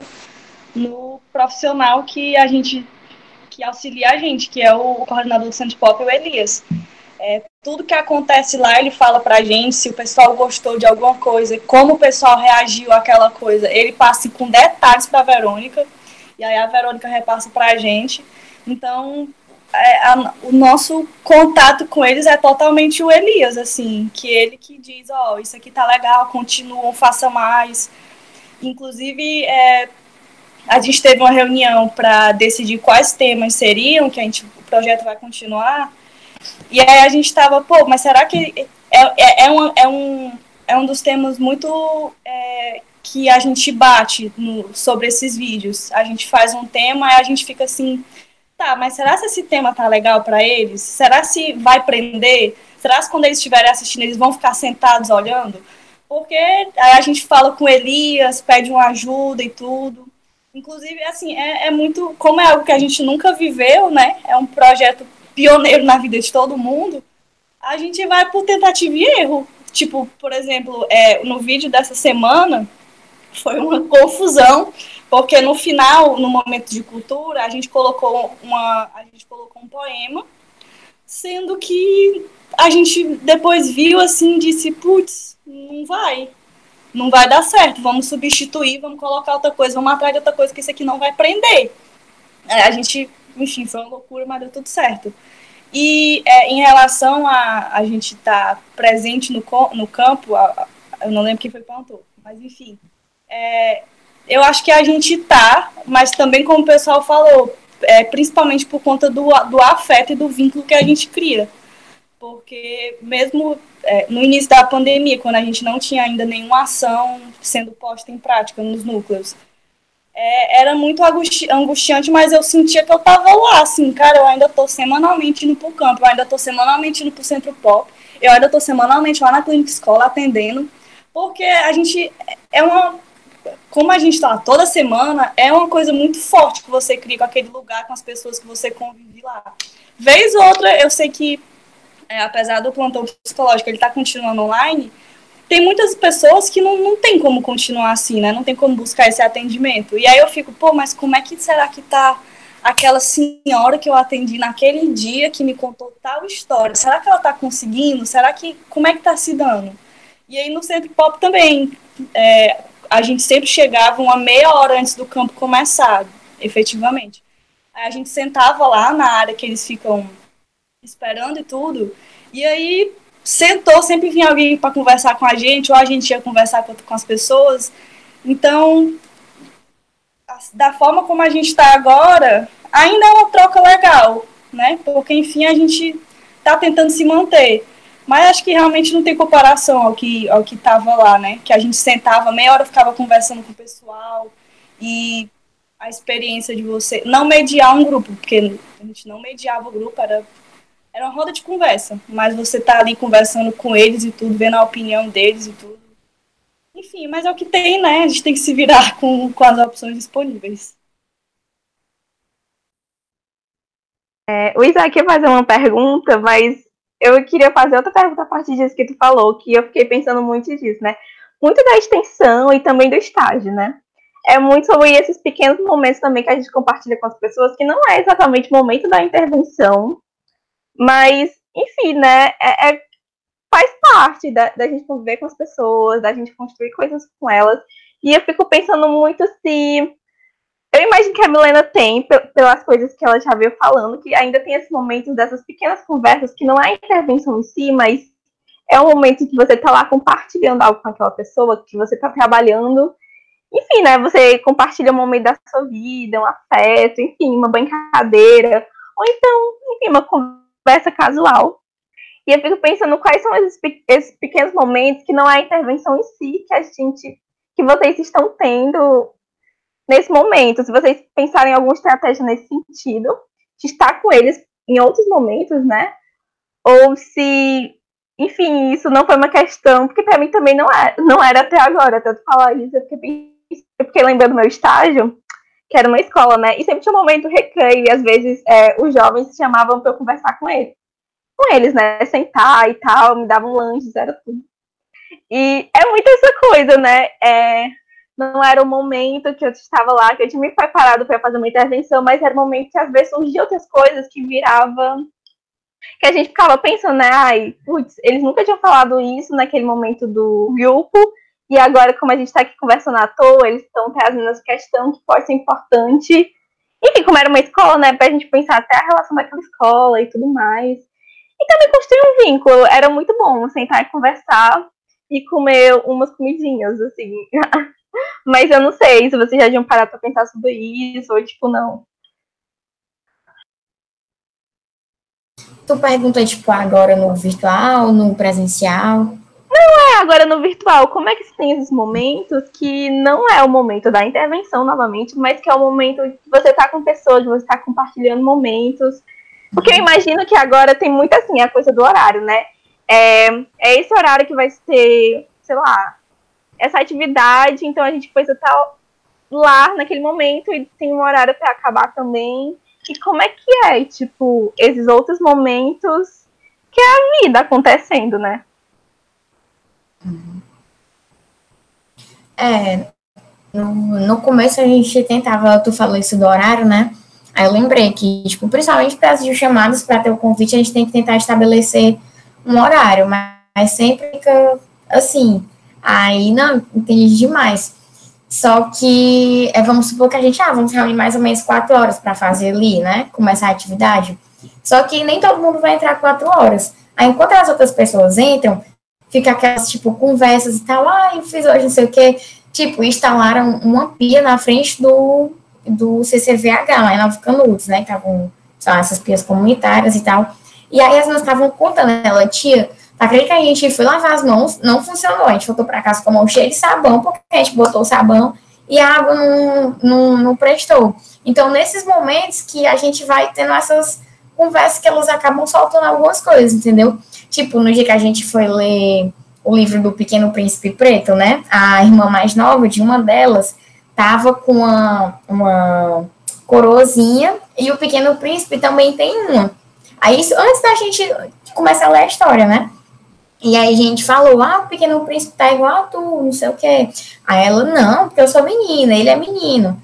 Speaker 5: no profissional que a gente que auxilia a gente, que é o coordenador do Centro Pop, o Elias. É, tudo que acontece lá, ele fala pra gente se o pessoal gostou de alguma coisa, como o pessoal reagiu àquela coisa. Ele passa com detalhes pra Verônica, e aí a Verônica repassa pra gente. Então, é, a, o nosso contato com eles é totalmente o Elias, assim, que ele que diz, ó, oh, isso aqui tá legal, continuam, faça mais. Inclusive, é, a gente teve uma reunião para decidir quais temas seriam, que a gente, o projeto vai continuar, e aí a gente estava, pô, mas será que é, é, é, um, é, um, é um dos temas muito é, que a gente bate no, sobre esses vídeos. A gente faz um tema e a gente fica assim, tá, mas será se esse tema tá legal para eles? Será se vai prender? Será que quando eles estiverem assistindo eles vão ficar sentados olhando? Porque aí a gente fala com Elias, pede uma ajuda e tudo. Inclusive, assim, é, é muito. Como é algo que a gente nunca viveu, né? É um projeto pioneiro na vida de todo mundo. A gente vai por tentativa e erro. Tipo, por exemplo, é, no vídeo dessa semana, foi uma confusão, porque no final, no momento de cultura, a gente colocou uma, a gente colocou um poema, sendo que a gente depois viu assim, disse, putz, não vai, não vai dar certo, vamos substituir, vamos colocar outra coisa, vamos atrás de outra coisa que isso aqui não vai prender. A gente, enfim, foi uma loucura, mas deu tudo certo. E é, em relação a a gente estar tá presente no, no campo, a, a, eu não lembro quem foi que perguntou, mas enfim, é, eu acho que a gente tá, mas também como o pessoal falou, é, principalmente por conta do, do afeto e do vínculo que a gente cria. Porque mesmo é, no início da pandemia, quando a gente não tinha ainda nenhuma ação sendo posta em prática nos núcleos, é, era muito angustiante, mas eu sentia que eu tava lá, assim, cara, eu ainda tô semanalmente indo pro campo, eu ainda tô semanalmente indo pro centro pop, eu ainda tô semanalmente lá na clínica escola atendendo, porque a gente é uma como a gente está toda semana, é uma coisa muito forte que você cria com aquele lugar, com as pessoas que você convive lá. Vez ou outra, eu sei que, é, apesar do plantão psicológico ele está continuando online, tem muitas pessoas que não, não tem como continuar assim, né? Não tem como buscar esse atendimento. E aí eu fico, pô, mas como é que será que tá aquela senhora que eu atendi naquele dia que me contou tal história? Será que ela tá conseguindo? Será que. Como é que tá se dando? E aí no Centro Pop também. É, a gente sempre chegava uma meia hora antes do campo começar, efetivamente. Aí a gente sentava lá na área que eles ficam esperando e tudo, e aí sentou, sempre vinha alguém para conversar com a gente, ou a gente ia conversar com, com as pessoas. Então, da forma como a gente está agora, ainda é uma troca legal, né? Porque, enfim, a gente está tentando se manter. Mas acho que realmente não tem comparação ao que ao que estava lá, né? Que a gente sentava, meia hora ficava conversando com o pessoal e a experiência de você não mediar um grupo, porque a gente não mediava o grupo, era era uma roda de conversa, mas você tá ali conversando com eles e tudo, vendo a opinião deles e tudo. Enfim, mas é o que tem, né? A gente tem que se virar com, com as opções disponíveis.
Speaker 2: É, o Isaac ia fazer uma pergunta, mas eu queria fazer outra pergunta a partir disso que tu falou, que eu fiquei pensando muito disso, né? Muito da extensão e também do estágio, né? É muito sobre esses pequenos momentos também que a gente compartilha com as pessoas, que não é exatamente o momento da intervenção, mas, enfim, né? É, é faz parte da, da gente conviver com as pessoas, da gente construir coisas com elas. E eu fico pensando muito se eu imagino que a Milena tem, pelas coisas que ela já veio falando, que ainda tem esses momentos dessas pequenas conversas que não é intervenção em si, mas é um momento que você está lá compartilhando algo com aquela pessoa, que você está trabalhando. Enfim, né? Você compartilha um momento da sua vida, um afeto, enfim, uma brincadeira. Ou então, enfim, uma conversa casual. E eu fico pensando quais são esses, esses pequenos momentos que não é intervenção em si que a gente, que vocês estão tendo nesse momento, se vocês pensarem em alguma estratégia nesse sentido, de estar com eles em outros momentos, né? Ou se, enfim, isso não foi uma questão, porque para mim também não, é, não era até agora, tanto falar isso, eu fiquei, eu fiquei lembrando do meu estágio, que era uma escola, né? E sempre tinha um momento recreio, e às vezes é, os jovens chamavam para eu conversar com eles. Com eles, né? Sentar e tal, me davam lanches, era tudo. E é muito essa coisa, né? É, não era o momento que eu estava lá, que eu tinha me preparado para fazer uma intervenção, mas era o momento que às vezes surgiam outras coisas que viravam. que a gente ficava pensando, né? Ai, putz, eles nunca tinham falado isso naquele momento do grupo, e agora, como a gente está aqui conversando à toa, eles estão trazendo essa questão que pode ser importante. Enfim, como era uma escola, né? Pra gente pensar até a relação daquela escola e tudo mais. E também construir um vínculo. Era muito bom sentar e conversar e comer umas comidinhas, assim. Mas eu não sei se vocês já tinham parado pra pensar sobre isso, ou tipo, não.
Speaker 6: Tu pergunta, tipo, agora no virtual, no presencial?
Speaker 2: Não é agora no virtual. Como é que tem esses momentos que não é o momento da intervenção novamente, mas que é o momento que você tá com pessoas, você tá compartilhando momentos. Porque eu imagino que agora tem muito assim a coisa do horário, né? É, é esse horário que vai ser, sei lá, essa atividade, então a gente precisa estar tá lá naquele momento e tem um horário para acabar também. E como é que é, tipo, esses outros momentos que é a vida acontecendo, né?
Speaker 6: É, no, no começo a gente tentava, tu falou isso do horário, né? Aí eu lembrei que, tipo, principalmente para as chamadas para ter o convite, a gente tem que tentar estabelecer um horário, mas, mas sempre fica assim. Aí não, entendi demais. Só que, é, vamos supor que a gente, ah, vamos reunir mais ou menos quatro horas para fazer ali, né? Começar a atividade. Só que nem todo mundo vai entrar quatro horas. Aí, enquanto as outras pessoas entram, fica aquelas, tipo, conversas e tal, ah, eu fiz hoje não sei o quê. Tipo, instalaram uma pia na frente do, do CCVH, lá em Nova Canudos, né? Que estavam, são essas pias comunitárias e tal. E aí as mães estavam contando, ela, tia, Acredita que a gente foi lavar as mãos, não funcionou. A gente voltou para casa com a mão cheia de sabão, porque a gente botou o sabão e a água não, não, não prestou. Então, nesses momentos que a gente vai tendo essas conversas que elas acabam soltando algumas coisas, entendeu? Tipo, no dia que a gente foi ler o livro do Pequeno Príncipe Preto, né? A irmã mais nova de uma delas tava com uma, uma coroazinha e o Pequeno Príncipe também tem uma. Aí, isso, antes da gente começar a ler a história, né? E aí a gente falou, ah, o Pequeno Príncipe tá igual a tu, não sei o quê. Aí ela, não, porque eu sou menina, ele é menino.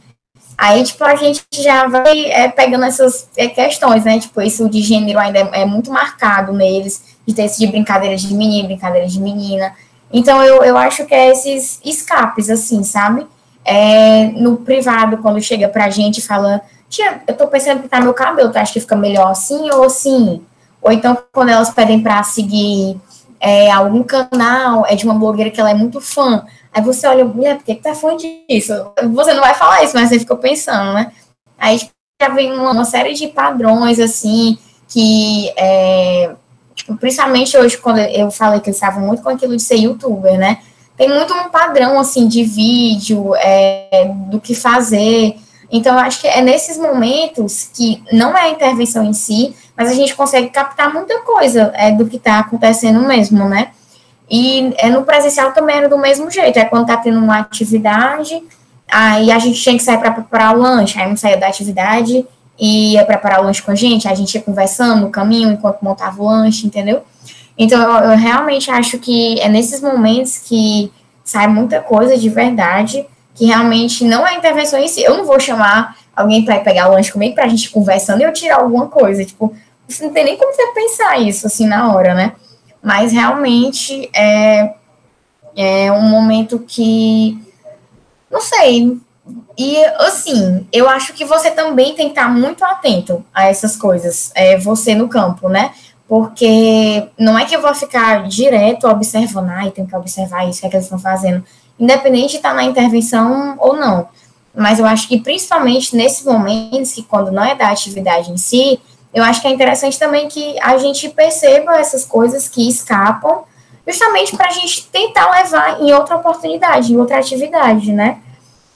Speaker 6: Aí, tipo, a gente já vai é, pegando essas é, questões, né? Tipo, isso de gênero ainda é, é, muito marcado neles, de ter esse de brincadeiras de menino, brincadeiras de menina. Então, eu, eu acho que é esses escapes, assim, sabe? É, no privado, quando chega pra gente e fala, tia, eu tô pensando em pintar meu cabelo, tu acha que fica melhor assim ou assim? Ou então, quando elas pedem pra seguir é, algum canal, é de uma blogueira que ela é muito fã. Aí você olha, mulher, por que, que tá fã disso? Você não vai falar isso, mas você ficou pensando, né? Aí já vem uma, uma série de padrões, assim, que, é, tipo, principalmente hoje, quando eu falei que eles estavam muito com aquilo de ser youtuber, né? Tem muito um padrão, assim, de vídeo, é, do que fazer. Então, eu acho que é nesses momentos que não é a intervenção em si, mas a gente consegue captar muita coisa é, do que está acontecendo mesmo, né? E é, no presencial também era do mesmo jeito, é quando está tendo uma atividade, aí a gente tinha que sair para preparar o lanche, aí não saía da atividade e ia preparar o lanche com a gente, a gente ia conversando no caminho enquanto montava o lanche, entendeu? Então, eu, eu realmente acho que é nesses momentos que sai muita coisa de verdade, que realmente não é intervenção em si. Eu não vou chamar alguém para pegar o lanche comigo para a gente conversando e eu tirar alguma coisa. Tipo, você não tem nem como você pensar isso assim na hora, né? Mas realmente é, é um momento que. Não sei. E assim, eu acho que você também tem que estar muito atento a essas coisas, é, você no campo, né? Porque não é que eu vou ficar direto observando, ai, tem que observar isso, o que, é que eles estão fazendo, independente de estar na intervenção ou não. Mas eu acho que principalmente nesses momentos, que quando não é da atividade em si, eu acho que é interessante também que a gente perceba essas coisas que escapam, justamente para a gente tentar levar em outra oportunidade, em outra atividade, né?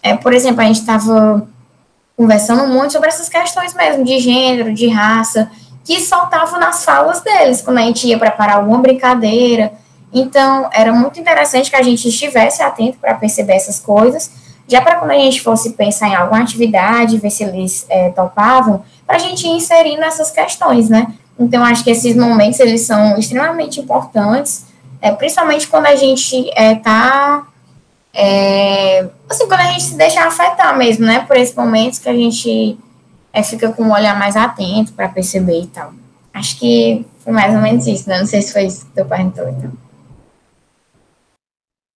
Speaker 6: É, por exemplo, a gente estava conversando muito sobre essas questões mesmo, de gênero, de raça, que saltavam nas falas deles, quando a gente ia preparar alguma brincadeira. Então, era muito interessante que a gente estivesse atento para perceber essas coisas, já para quando a gente fosse pensar em alguma atividade, ver se eles é, topavam, para a gente ir inserindo essas questões, né? Então, acho que esses momentos, eles são extremamente importantes, é, principalmente quando a gente está, é, assim, quando a gente se deixa afetar mesmo, né? Por esses momentos que a gente é, fica com um olhar mais atento para perceber e tal. Acho que foi mais ou menos isso, né? Não sei se foi isso que tu perguntou, então.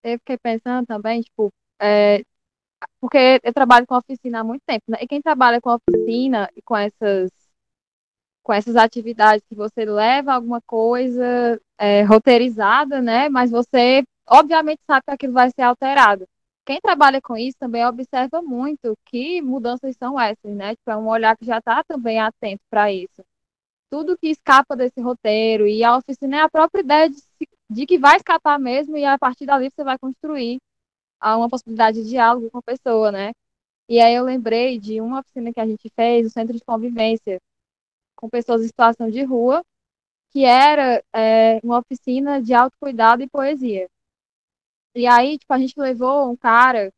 Speaker 3: Eu fiquei pensando também, tipo, é, porque eu trabalho com oficina há muito tempo, né? E quem trabalha com oficina e com essas com essas atividades que você leva alguma coisa é, roteirizada, né? Mas você obviamente sabe que aquilo vai ser alterado. Quem trabalha com isso também observa muito que mudanças são essas, né? Tipo, é um olhar que já está também atento para isso. Tudo que escapa desse roteiro e a oficina é a própria ideia de de que vai escapar mesmo e a partir dali você vai construir uma possibilidade de diálogo com a pessoa, né? E aí eu lembrei de uma oficina que a gente fez, o Centro de Convivência, com pessoas em situação de rua, que era é, uma oficina de autocuidado e poesia. E aí, tipo, a gente levou um cara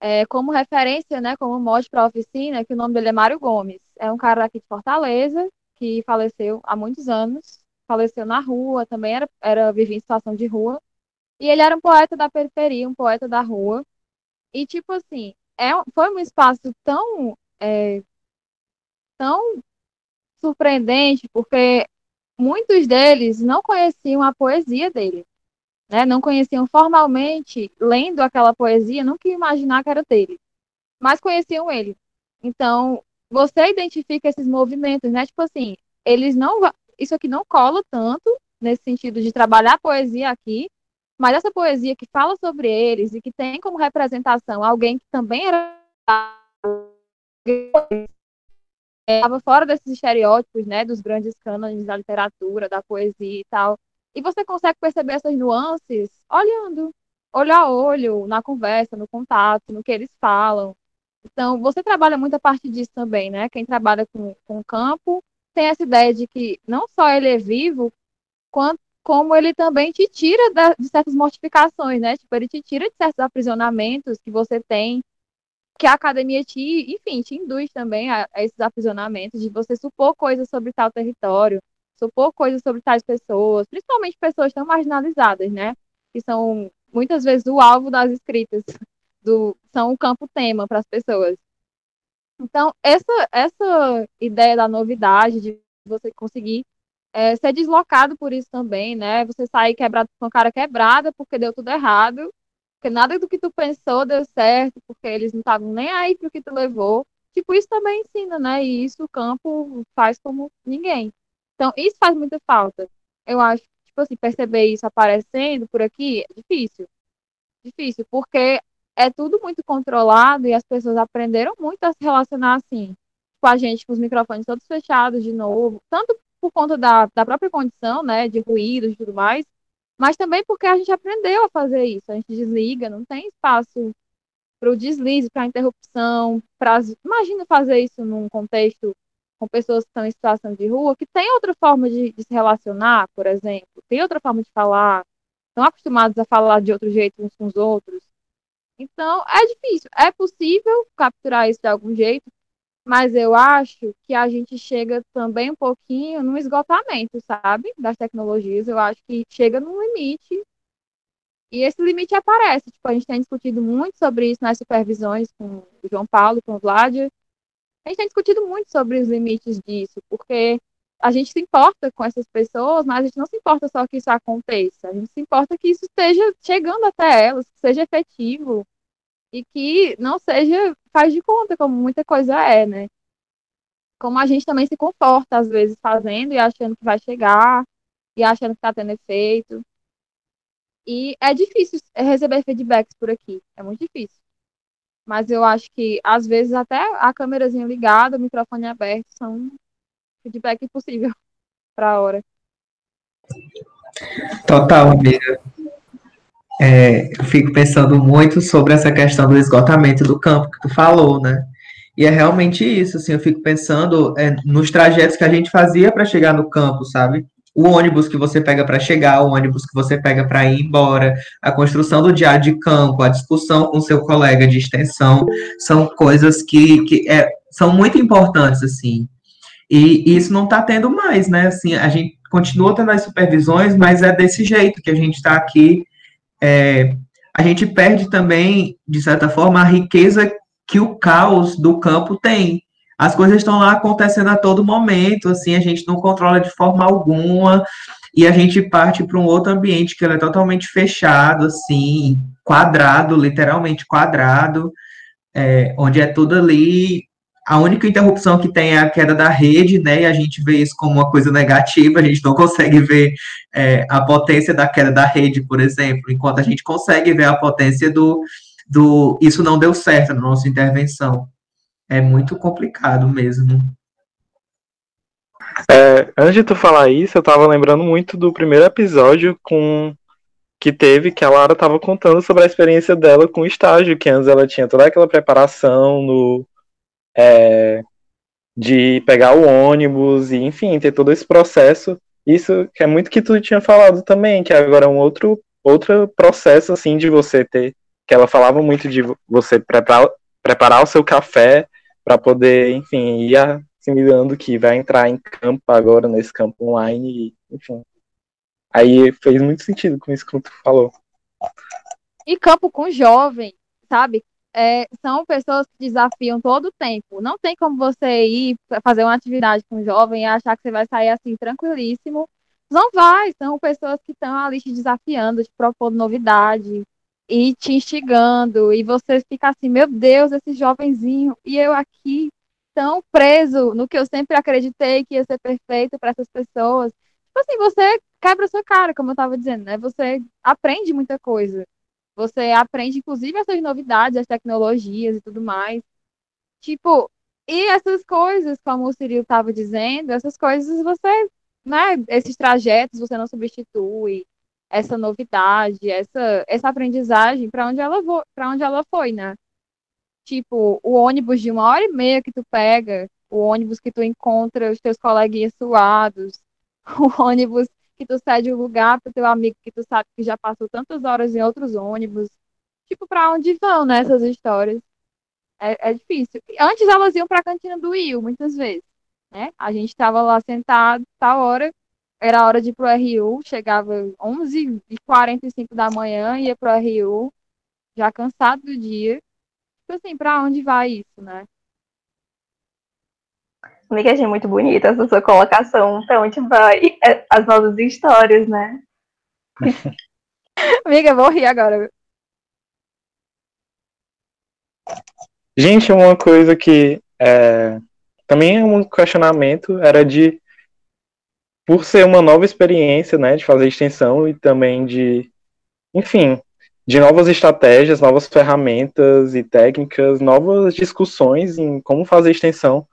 Speaker 3: é, como referência, né, como mote para a oficina, que o nome dele é Mário Gomes. É um cara aqui de Fortaleza, que faleceu há muitos anos, faleceu na rua, também era, era vivia em situação de rua. E ele era um poeta da periferia, um poeta da rua. E, tipo assim, é, foi um espaço tão, é, tão surpreendente, porque muitos deles não conheciam a poesia dele, né? Não conheciam formalmente, lendo aquela poesia, nunca iam imaginar que era dele, mas conheciam ele. Então, você identifica esses movimentos, né? Tipo assim, eles não, isso aqui não cola tanto nesse sentido de trabalhar a poesia aqui, mas essa poesia que fala sobre eles e que tem como representação alguém que também era estava fora desses estereótipos, né, dos grandes cânones da literatura, da poesia e tal. E você consegue perceber essas nuances olhando, olho a olho, na conversa, no contato, no que eles falam. Então, você trabalha muito a parte disso também, né? Quem trabalha com, com o campo tem essa ideia de que não só ele é vivo, quanto, como ele também te tira da, de certas mortificações, né? Tipo, ele te tira de certos aprisionamentos que você tem, que a academia te, enfim, te induz também a, a esses aprisionamentos, de você supor coisas sobre tal território, supor coisas sobre tais pessoas, principalmente pessoas tão marginalizadas, né? Que são muitas vezes o alvo das escritas, do, são o campo tema para as pessoas. Então, essa, essa ideia da novidade, de você conseguir é, ser deslocado por isso também, né? Você sair quebrado com a cara quebrada porque deu tudo errado, porque nada do que tu pensou deu certo, porque eles não estavam nem aí pro que tu levou. Tipo, isso também ensina, né? E isso o campo faz como ninguém. Então, isso faz muita falta. Eu acho, tipo assim, perceber isso aparecendo por aqui é difícil. Difícil, porque é tudo muito controlado e as pessoas aprenderam muito a se relacionar assim, com a gente, com os microfones todos fechados de novo, tanto por conta da, da própria condição, né, de ruídos e tudo mais, mas também porque a gente aprendeu a fazer isso. A gente desliga, não tem espaço para o deslize, para a interrupção. Pra... Imagina fazer isso num contexto com pessoas que estão em situação de rua, que tem outra forma de, de se relacionar, por exemplo, tem outra forma de falar, estão acostumados a falar de outro jeito uns com os outros. Então, é difícil. É possível capturar isso de algum jeito, mas eu acho que a gente chega também um pouquinho no esgotamento, sabe? Das tecnologias. Eu acho que chega num limite. E esse limite aparece. Tipo, a gente tem discutido muito sobre isso nas supervisões com o João Paulo, com o Vlad. A gente tem discutido muito sobre os limites disso, porque a gente se importa com essas pessoas, mas a gente não se importa só que isso aconteça. A gente se importa que isso esteja chegando até elas, que seja efetivo, e que não seja faz de conta, como muita coisa é, né? Como a gente também se comporta, às vezes, fazendo e achando que vai chegar, e achando que está tendo efeito. E é difícil receber feedbacks por aqui, é muito difícil. Mas eu acho que, às vezes, até a câmerazinha ligada, o microfone aberto, são feedback impossível para a hora.
Speaker 4: Total, amiga. É, eu fico pensando muito sobre essa questão do esgotamento do campo que tu falou, né? E é realmente isso, assim, eu fico pensando é, nos trajetos que a gente fazia para chegar no campo, sabe? O ônibus que você pega para chegar, o ônibus que você pega para ir embora, a construção do diário de campo, a discussão com seu colega de extensão, são coisas que, que é, são muito importantes, assim. E, isso não está tendo mais, né? Assim, a gente continua tendo as supervisões, mas é desse jeito que a gente está aqui é, a gente perde também, de certa forma, a riqueza que o caos do campo tem. As coisas estão lá acontecendo a todo momento, assim, a gente não controla de forma alguma, e a gente parte para um outro ambiente que é totalmente fechado, assim, quadrado, literalmente quadrado, é, onde é tudo ali a única interrupção que tem é a queda da rede, né? E a gente vê isso como uma coisa negativa, a gente não consegue ver é, a potência da queda da rede, por exemplo, enquanto a gente consegue ver a potência do, do isso não deu certo na nossa intervenção. É muito complicado mesmo.
Speaker 1: É, antes de tu falar isso, eu tava lembrando muito do primeiro episódio com que teve, que a Lara tava contando sobre a experiência dela com o estágio, que antes ela tinha toda aquela preparação no, é, de pegar o ônibus e, enfim, ter todo esse processo. Isso que é muito que tu tinha falado também, que agora é um outro, outro processo, assim, de você ter, que ela falava muito de você preparar, preparar o seu café para poder, enfim, ir assimilando que vai entrar em campo agora, nesse campo online, enfim. Aí fez muito sentido com isso que tu falou.
Speaker 3: E campo com jovem, sabe? É, são pessoas que desafiam todo o tempo. Não tem como você ir fazer uma atividade com jovem e achar que você vai sair assim tranquilíssimo. Não vai, são pessoas que estão ali te desafiando, te propondo novidade e te instigando. E você fica assim, meu Deus, esse jovenzinho, e eu aqui tão preso no que eu sempre acreditei que ia ser perfeito para essas pessoas. Tipo assim, você quebra sua cara, como eu estava dizendo, né? Você aprende muita coisa. Você aprende, inclusive, essas novidades, as tecnologias e tudo mais. Tipo, e essas coisas, como o Cirilo estava dizendo, essas coisas você, né? Esses trajetos você não substitui essa novidade, essa, essa aprendizagem para onde ela para onde ela foi, né? Tipo, o ônibus de uma hora e meia que tu pega, o ônibus que tu encontra os teus coleguinhas suados, o ônibus que tu cede o lugar pro teu amigo que tu sabe que já passou tantas horas em outros ônibus. Tipo, para onde vão né, histórias? É, é, difícil. Antes elas iam para a cantina do Will, muitas vezes. Né? A gente estava lá sentado, tal hora, era a hora de ir pro RU, chegava 11h45 da manhã, ia pro RU, já cansado do dia. Tipo assim, para onde vai isso, né?
Speaker 2: Amiga, achei muito bonita essa sua colocação. Pra onde vai é, as novas histórias, né?
Speaker 3: Amiga, vou rir agora.
Speaker 1: Gente, uma coisa que é, também é um questionamento era de por ser uma nova experiência, né, de fazer extensão e também de, enfim, de novas estratégias, novas ferramentas e técnicas, novas discussões em como fazer extensão.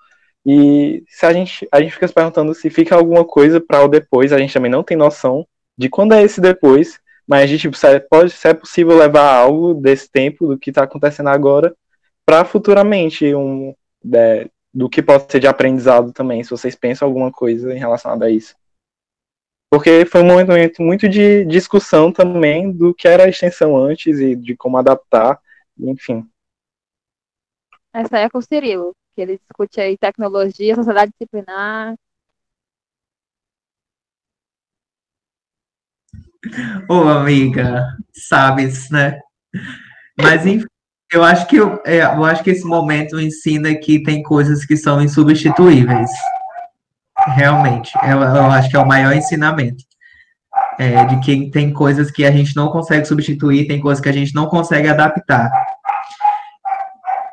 Speaker 1: E se a gente, a gente fica se perguntando se fica alguma coisa para o depois, a gente também não tem noção de quando é esse depois, mas a gente pode, se é possível levar algo desse tempo, do que está acontecendo agora, para futuramente, um, é, do que pode ser de aprendizado também, se vocês pensam alguma coisa em relação a isso. Porque foi um momento muito de discussão também do que era a extensão antes e de como adaptar, enfim.
Speaker 3: Essa é com o Cirilo que ele discute aí tecnologia, sociedade disciplinar.
Speaker 4: Ô, amiga, sabes, né? Mas enfim, eu acho que eu, é, eu acho que esse momento ensina que tem coisas que são insubstituíveis. Realmente, eu, eu acho que é o maior ensinamento. É, de que tem coisas que a gente não consegue substituir, tem coisas que a gente não consegue adaptar.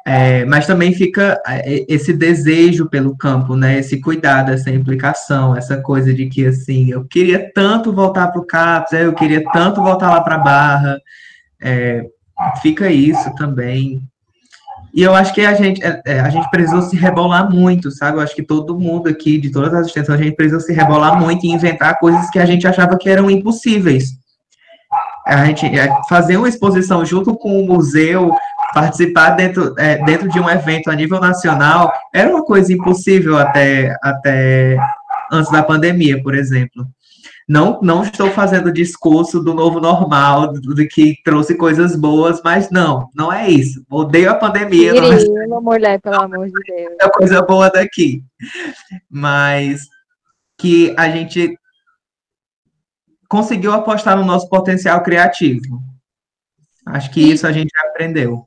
Speaker 4: É, mas também fica é, esse desejo pelo campo, né? Esse cuidado, essa implicação, essa coisa de que assim, eu queria tanto voltar para o CAPS, é, eu queria tanto voltar lá para a Barra. É, fica isso também. E eu acho que a gente, é, a gente precisou se rebolar muito, sabe? Eu acho que todo mundo aqui, de todas as extensões, a gente precisou se rebolar muito e inventar coisas que a gente achava que eram impossíveis. A gente fazer uma exposição junto com o museu, participar dentro, é, dentro de um evento a nível nacional era uma coisa impossível até, até antes da pandemia, por exemplo. Não, não estou fazendo discurso do novo normal, do, do que trouxe coisas boas, mas não, não é isso. Odeio a pandemia.
Speaker 3: Não é... mulher, pelo amor de Deus.
Speaker 4: É coisa boa daqui. Mas que a gente conseguiu apostar no nosso potencial criativo. Acho que isso a gente aprendeu.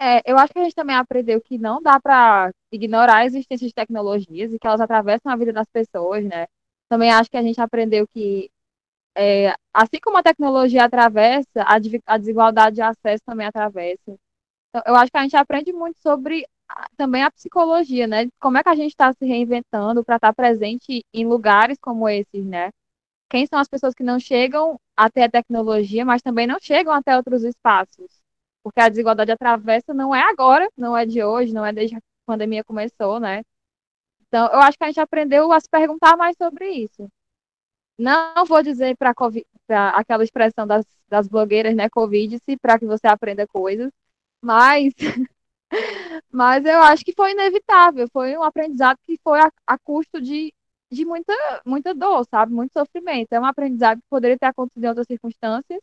Speaker 3: É, eu acho que a gente também aprendeu que não dá para ignorar a existência de tecnologias e que elas atravessam a vida das pessoas, né? Também acho que a gente aprendeu que, é, assim como a tecnologia atravessa, a, a desigualdade de acesso também atravessa. Então, eu acho que a gente aprende muito sobre também a psicologia, né? Como é que a gente está se reinventando para estar tá presente em lugares como esses, né? Quem são as pessoas que não chegam até a tecnologia, mas também não chegam até outros espaços? porque a desigualdade atravessa não é agora, não é de hoje, não é desde que a pandemia começou, né? Então, eu acho que a gente aprendeu a se perguntar mais sobre isso. Não vou dizer para aquela expressão das, das blogueiras, né, Covid-se, para que você aprenda coisas, mas, mas eu acho que foi inevitável, foi um aprendizado que foi a, a custo de, de muita, muita dor, sabe, muito sofrimento. É um aprendizado que poderia ter acontecido em outras circunstâncias,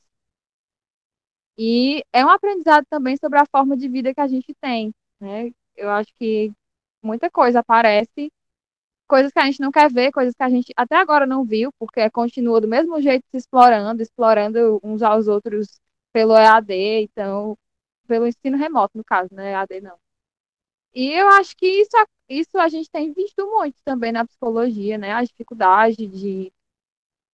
Speaker 3: e é um aprendizado também sobre a forma de vida que a gente tem, né? Eu acho que muita coisa aparece, coisas que a gente não quer ver, coisas que a gente até agora não viu, porque continua do mesmo jeito se explorando, explorando uns aos outros pelo EAD, então, pelo ensino remoto, no caso, né? EAD não. E eu acho que isso, isso a gente tem visto muito também na psicologia, né? A dificuldade de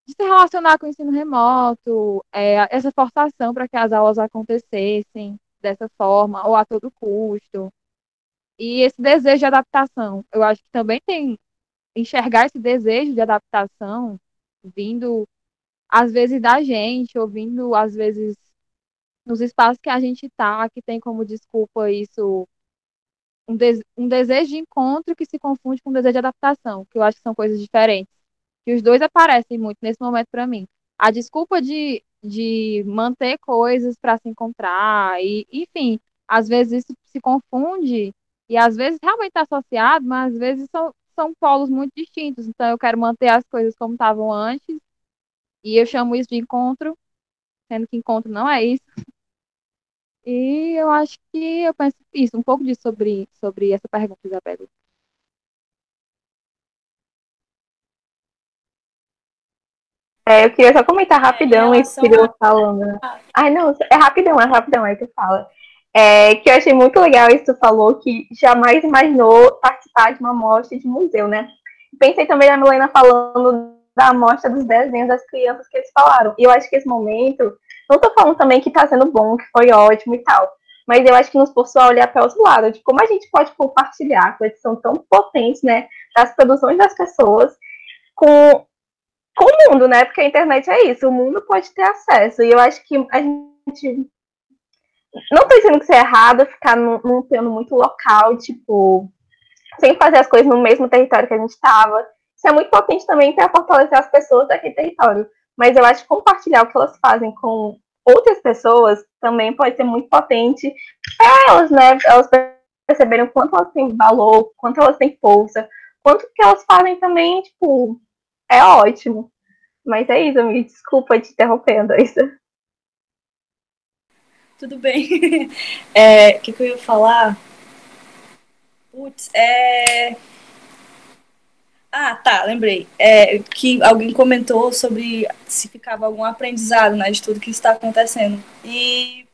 Speaker 3: de se relacionar com o ensino remoto, é, essa forçação para que as aulas acontecessem dessa forma, ou a todo custo. E esse desejo de adaptação, eu acho que também tem enxergar esse desejo de adaptação vindo às vezes da gente, ou vindo às vezes nos espaços que a gente está, que tem como desculpa isso um, um desejo de encontro que se confunde com um desejo de adaptação, que eu acho que são coisas diferentes que os dois aparecem muito nesse momento para mim. A desculpa de, de manter coisas para se encontrar, e, enfim, às vezes isso se confunde, e às vezes realmente está associado, mas às vezes são, são polos muito distintos. Então, eu quero manter as coisas como estavam antes, e eu chamo isso de encontro, sendo que encontro não é isso. E eu acho que eu penso isso, um pouco disso sobre, sobre essa pergunta, Isabela.
Speaker 2: É, eu queria só comentar é, rapidão é, isso que eu falando. Ai, não, é rapidão, é rapidão, é que fala. É, que eu achei muito legal isso que tu falou, que jamais imaginou participar de uma mostra de museu, né? Pensei também na Milena falando da mostra dos desenhos das crianças que eles falaram. E eu acho que esse momento, não tô falando também que tá sendo bom, que foi ótimo e tal, mas eu acho que nos forçou a olhar para outro lado, de como a gente pode compartilhar coisas que são tão potentes, né, das produções das pessoas, com com o mundo, né? Porque a internet é isso, o mundo pode ter acesso. E eu acho que a gente. Não tô dizendo que isso é errado, ficar num, plano muito local, tipo, sem fazer as coisas no mesmo território que a gente estava. Isso é muito potente também para fortalecer as pessoas daquele território. Mas eu acho que compartilhar o que elas fazem com outras pessoas também pode ser muito potente para elas, né? Elas perceberem o quanto elas têm valor, quanto elas têm força, quanto que elas fazem também, tipo, é ótimo. Mas é isso, me desculpa te interrompendo, isso.
Speaker 5: Tudo bem. O é, que, que eu ia falar? Putz, é. Ah, tá, lembrei. É, que alguém comentou sobre se ficava algum aprendizado né, de tudo que está acontecendo. E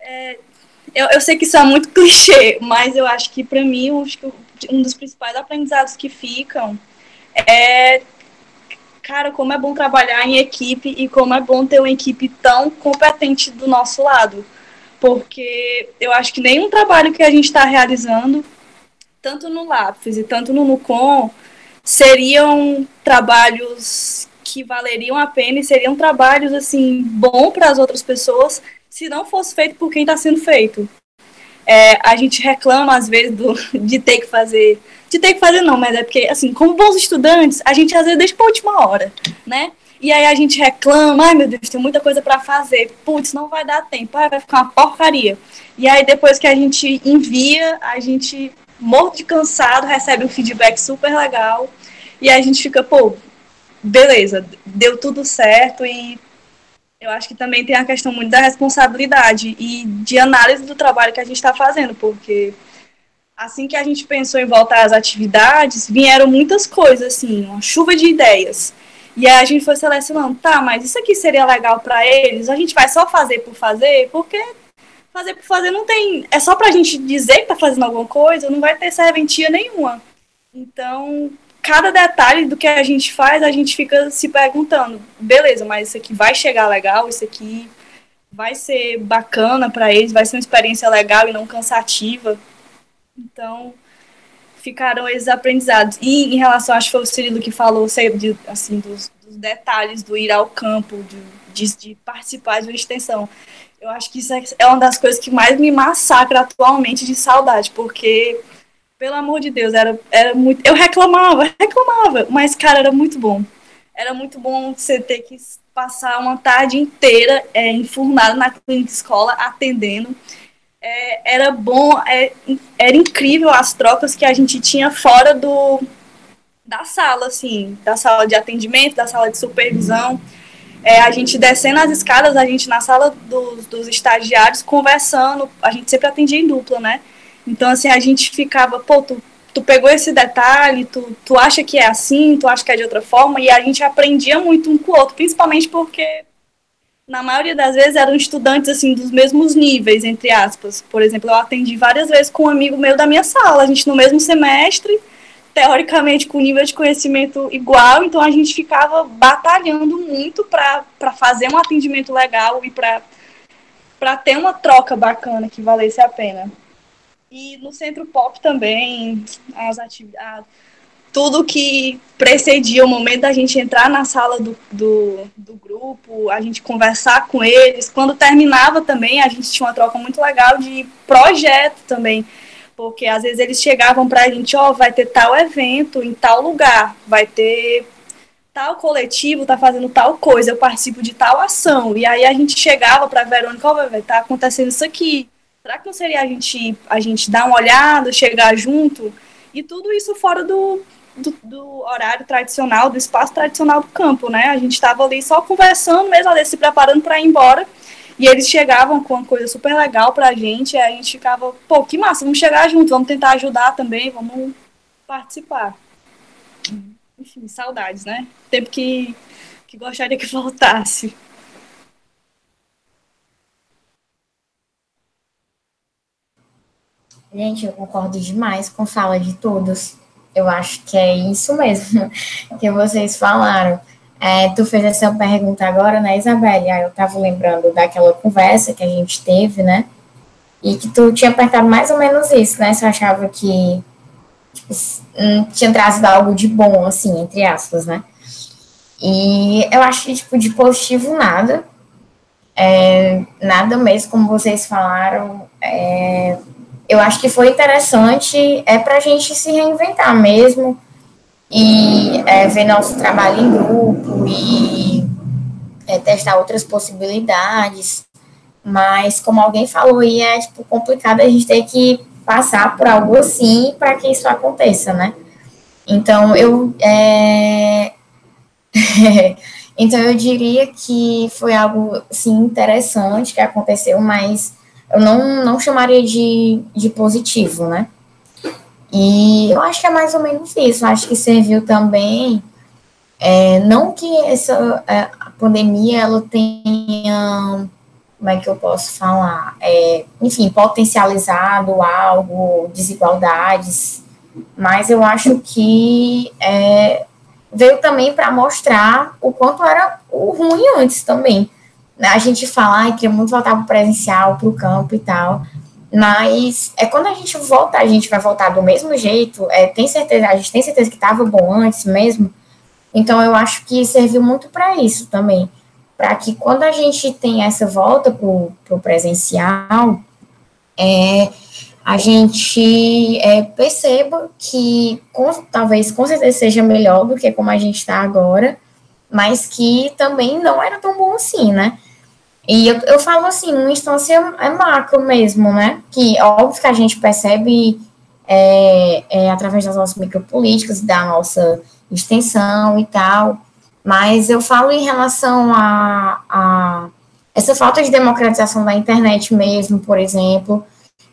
Speaker 5: é, eu, eu sei que isso é muito clichê, mas eu acho que para mim um dos principais aprendizados que ficam é cara, como é bom trabalhar em equipe e como é bom ter uma equipe tão competente do nosso lado. Porque eu acho que nenhum trabalho que a gente está realizando, tanto no Lápis e tanto no Nucom, seriam trabalhos que valeriam a pena e seriam trabalhos assim bom para as outras pessoas se não fosse feito por quem está sendo feito. É, a gente reclama às vezes do, de ter que fazer de ter que fazer, não, mas é porque, assim, como bons estudantes, a gente às vezes deixa pra última hora, né? E aí a gente reclama, ai meu Deus, tem muita coisa para fazer, putz, não vai dar tempo, ai, vai ficar uma porcaria. E aí depois que a gente envia, a gente, morto de cansado, recebe um feedback super legal, e a gente fica, pô, beleza, deu tudo certo e eu acho que também tem a questão muito da responsabilidade e de análise do trabalho que a gente está fazendo, porque assim que a gente pensou em voltar às atividades, vieram muitas coisas, assim, uma chuva de ideias. E aí a gente foi selecionando, tá, mas isso aqui seria legal para eles? A gente vai só fazer por fazer? Porque fazer por fazer não tem. É só pra gente dizer que tá fazendo alguma coisa, não vai ter serventia nenhuma. Então, cada detalhe do que a gente faz, a gente fica se perguntando, beleza, mas isso aqui vai chegar legal, isso aqui vai ser bacana para eles, vai ser uma experiência legal e não cansativa. Então, ficaram esses aprendizados. E em relação, acho que foi o Cirilo que falou de, assim, dos, dos, detalhes do ir ao campo, de, de, de, participar de uma extensão. Eu acho que isso é, é uma das coisas que mais me massacra atualmente de saudade, porque pelo amor de Deus, era, era muito. Eu reclamava, reclamava, mas, cara, era muito bom. Era muito bom você ter que passar uma tarde inteira é, enfurnado na clínica escola, atendendo. É, era bom, é, era incrível as trocas que a gente tinha fora do da sala, assim, da sala de atendimento, da sala de supervisão. É, a gente descendo as escadas, a gente na sala dos, dos estagiários conversando, a gente sempre atendia em dupla, né? Então, assim, a gente ficava, pô, tu, tu pegou esse detalhe, tu, tu acha que é assim, tu acha que é de outra forma, e a gente aprendia muito um com o outro, principalmente porque, na maioria das vezes, eram estudantes, assim, dos mesmos níveis, entre aspas. Por exemplo, eu atendi várias vezes com um amigo meu da minha sala, a gente no mesmo semestre, teoricamente com nível de conhecimento igual, então a gente ficava batalhando muito para fazer um atendimento legal e para ter uma troca bacana que valesse a pena. E no Centro Pop também, as atividades, tudo que precedia o momento da gente entrar na sala do, do, do, grupo, a gente conversar com eles. Quando terminava também, a gente tinha uma troca muito legal de projeto também. Porque às vezes eles chegavam para a gente, ó, oh, vai ter tal evento em tal lugar, vai ter tal coletivo tá fazendo tal coisa, eu participo de tal ação. E aí a gente chegava para Verônica, ó, oh, vai estar tá acontecendo isso aqui será que não seria a gente, a gente dar uma olhada, chegar junto? E tudo isso fora do, do, do horário tradicional, do espaço tradicional do campo, né? A gente estava ali só conversando mesmo, ali, se preparando para ir embora. E eles chegavam com uma coisa super legal para a gente, e a gente ficava, pô, que massa, vamos chegar junto, vamos tentar ajudar também, vamos participar. Enfim, saudades, né? Tempo que, que gostaria que voltasse.
Speaker 6: Gente, eu concordo demais com a fala de todos. Eu acho que é isso mesmo que vocês falaram. É, tu fez essa pergunta agora, né, Isabelle? Aí eu tava lembrando daquela conversa que a gente teve, né? E que tu tinha apertado mais ou menos isso, né? Você achava que tipo, hum, tinha trazido algo de bom, assim, entre aspas, né? E eu acho que, tipo, de positivo nada. É, nada mesmo, como vocês falaram. É, eu acho que foi interessante é para a gente se reinventar mesmo e é, ver nosso trabalho em grupo e é, testar outras possibilidades. Mas, como alguém falou aí, é tipo, complicado a gente ter que passar por algo assim para que isso aconteça, né? Então, eu. É... então, eu diria que foi algo, sim, interessante que aconteceu, mas eu não, não chamaria de, de positivo, né? E eu acho que é mais ou menos isso. Eu acho que serviu também, é, não que essa é, pandemia ela tenha, como é que eu posso falar, é, enfim, potencializado algo, desigualdades, mas eu acho que é, veio também para mostrar o quanto era o ruim antes também a gente fala que queria muito voltar para o presencial, para o campo e tal, mas é quando a gente volta, a gente vai voltar do mesmo jeito, é, tem certeza, a gente tem certeza que estava bom antes mesmo, então eu acho que serviu muito para isso também, para que quando a gente tem essa volta para o presencial, é, a gente é, perceba que com, talvez com certeza seja melhor do que como a gente está agora, mas que também não era tão bom assim, né? E eu, eu falo assim, uma instância é macro mesmo, né? Que óbvio que a gente percebe é, é, através das nossas micropolíticas, da nossa extensão e tal, mas eu falo em relação a, a essa falta de democratização da internet mesmo, por exemplo,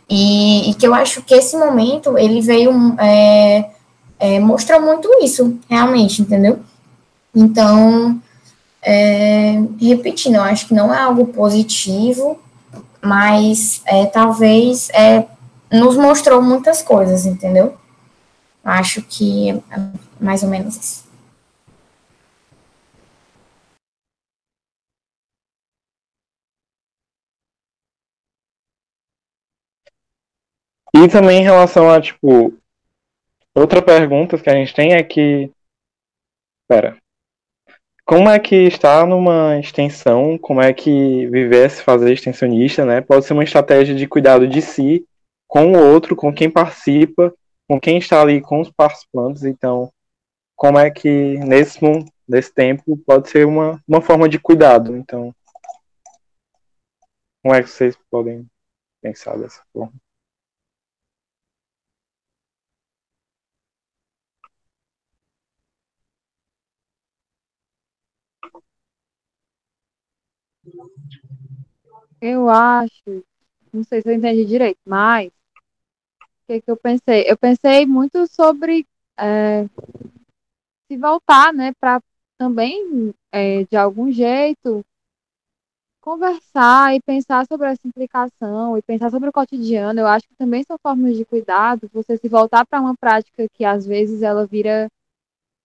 Speaker 6: e, e que eu acho que esse momento ele veio é, é, muito isso, realmente, entendeu? Então, é, repetindo, eu acho que não é algo positivo, mas é, talvez é, nos mostrou muitas coisas, entendeu? Acho que é mais ou menos isso.
Speaker 1: E também em relação a, tipo, outra pergunta que a gente tem é que. Pera. Como é que estar numa extensão, como é que viver se fazer extensionista, né? Pode ser uma estratégia de cuidado de si, com o outro, com quem participa, com quem está ali com os participantes, então como é que nesse, nesse tempo pode ser uma, uma forma de cuidado, então como é que vocês podem pensar dessa forma?
Speaker 3: Eu acho, não sei se eu entendi direito, mas o que, que eu pensei? Eu pensei muito sobre é, se voltar, né, para também, é, de algum jeito, conversar e pensar sobre essa implicação e pensar sobre o cotidiano. Eu acho que também são formas de cuidado, você se voltar para uma prática que às vezes ela vira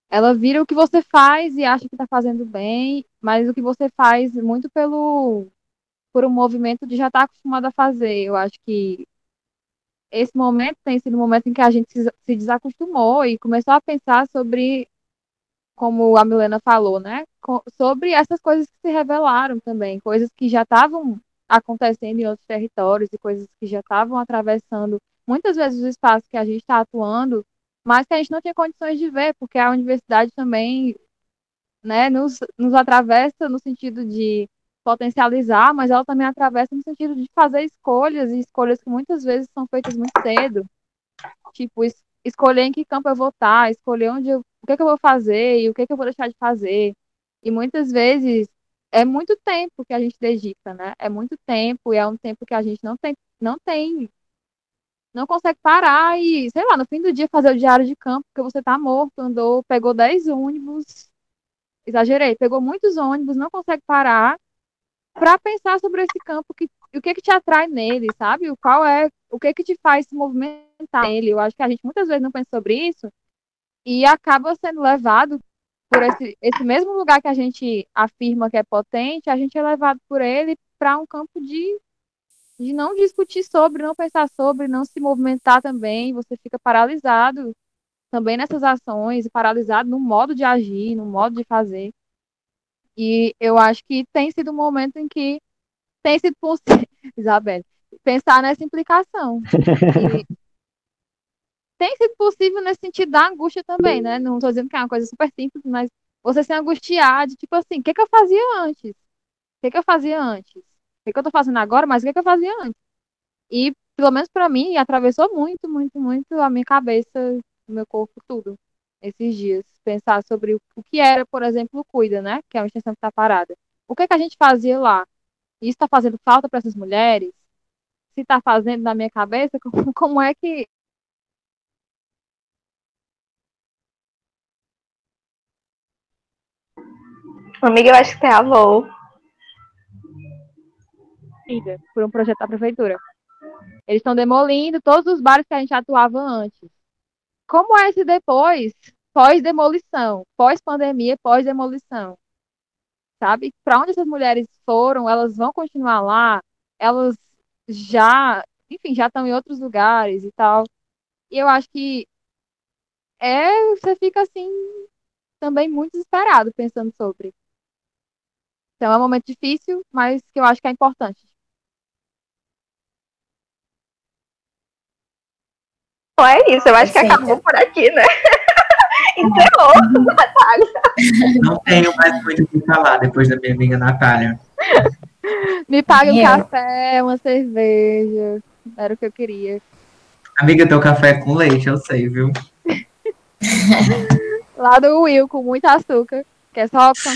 Speaker 3: ela vira o que você faz e acha que está fazendo bem, mas o que você faz muito pelo por um movimento de já estar tá acostumado a fazer. Eu acho que esse momento tem sido um momento em que a gente se, desacostumou e começou a pensar sobre, como a Milena falou, né? sobre essas coisas que se revelaram também, coisas que já estavam acontecendo em outros territórios e coisas que já estavam atravessando muitas vezes o espaço que a gente está atuando, mas que a gente não tinha condições de ver, porque a universidade também né, nos, nos atravessa no sentido de potencializar, mas ela também atravessa no sentido de fazer escolhas, e escolhas que muitas vezes são feitas muito cedo. Tipo, es escolher em que campo eu vou estar, escolher onde eu, o que, é que eu vou fazer e o que, é que eu vou deixar de fazer. E muitas vezes é muito tempo que a gente dedica, né? É muito tempo e é um tempo que a gente não tem, não tem, não consegue parar e, sei lá, no fim do dia fazer o diário de campo, porque você tá morto, andou, pegou 10 ônibus, exagerei, pegou muitos ônibus, não consegue parar para pensar sobre esse campo, que, o que que te atrai nele, sabe? O qual é, o que que te faz se movimentar nele. Eu acho que a gente muitas vezes não pensa sobre isso e acaba sendo levado por esse, esse mesmo lugar que a gente afirma que é potente, a gente é levado por ele para um campo de, de não discutir sobre, não pensar sobre, não se movimentar também. Você fica paralisado também nessas ações, paralisado no modo de agir, no modo de fazer. E eu acho que tem sido um momento em que tem sido possível, Isabel, pensar nessa implicação. Tem sido possível nesse sentido da angústia também, né? Não estou dizendo que é uma coisa super simples, mas você se angustiar de tipo assim, o que, que eu fazia antes? O que, que eu fazia antes? O que, que eu estou fazendo agora, mas o que, que eu fazia antes? E, pelo menos para mim, atravessou muito, muito, muito a minha cabeça, o meu corpo, tudo esses dias, pensar sobre o, que era, por exemplo, o Cuida, né? Que é uma extensão que está parada. O que, é que a gente fazia lá? Isso está fazendo falta para essas mulheres? Se está fazendo na minha cabeça, como, como é que.
Speaker 2: Amiga, eu acho que travou.
Speaker 3: Por um projeto da prefeitura. Eles estão demolindo todos os bares que a gente atuava antes. Como é esse depois? pós-demolição, pós-pandemia, pós-demolição. Sabe? Para onde essas mulheres foram, elas vão continuar lá, elas já, enfim, já estão em outros lugares e tal. E eu acho que é, você fica assim também muito desesperado pensando sobre. Então é um momento difícil, mas que eu acho que é importante.
Speaker 2: É isso, eu acho que acabou por aqui, né? Encerrou, Natália.
Speaker 4: Não tenho mais muito o que falar depois da minha amiga Natália.
Speaker 3: Me pague um café, uma cerveja. Era o que eu queria.
Speaker 4: Amiga, teu café é com leite, eu sei, viu?
Speaker 3: Lá do Will, com muito açúcar. Que é só opção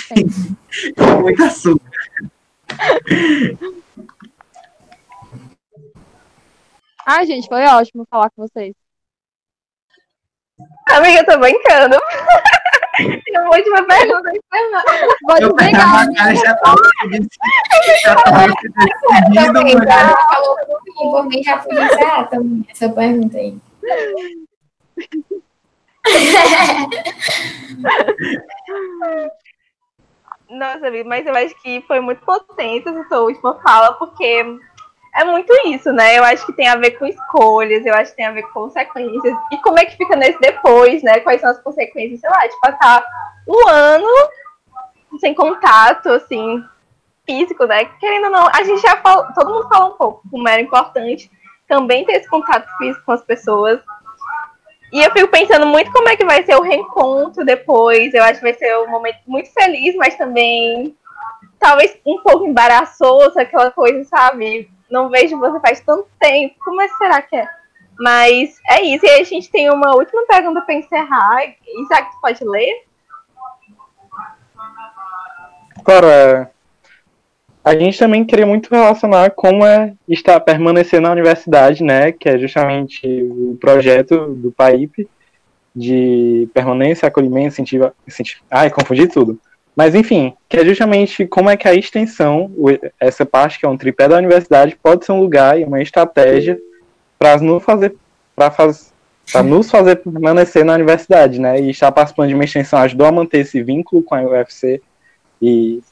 Speaker 4: Com muito açúcar.
Speaker 3: Ai, gente, foi ótimo falar com vocês.
Speaker 2: Amiga, eu tô brincando. Tem uma última pergunta.
Speaker 3: Pode
Speaker 4: eu
Speaker 3: pegar.
Speaker 4: A já tava já tava decidindo,
Speaker 6: já falou por mim, já fui também essa pergunta aí.
Speaker 2: Nossa, amiga, mas eu acho que foi muito potente essa sua última fala, porque é muito isso, né? Eu acho que tem a ver com escolhas, eu acho que tem a ver com consequências. E como é que fica nesse depois, né? Quais são as consequências, sei lá, de passar um ano sem contato, assim, físico, né? Querendo ou não, a gente já falou, todo mundo fala um pouco como era importante também ter esse contato físico com as pessoas. E eu fico pensando muito como é que vai ser o reencontro depois. Eu acho que vai ser um momento muito feliz, mas também talvez um pouco embaraçoso, aquela coisa, sabe? Não vejo você faz tanto tempo. Como é que será que é? Mas é isso. E a gente tem uma última pergunta para encerrar. Isaac, tu pode ler?
Speaker 1: Claro, é, a gente também queria muito relacionar como é estar permanecer na universidade, né, que é justamente o projeto do PAIP de permanência, acolhimento, incentivo ai, confundi tudo. Mas enfim, que é justamente como é que a extensão, essa parte que é um tripé da universidade, pode ser um lugar e uma estratégia para nos fazer para faz, nos fazer permanecer na universidade, né? E estar participando de uma extensão ajudou a manter esse vínculo com a UFC e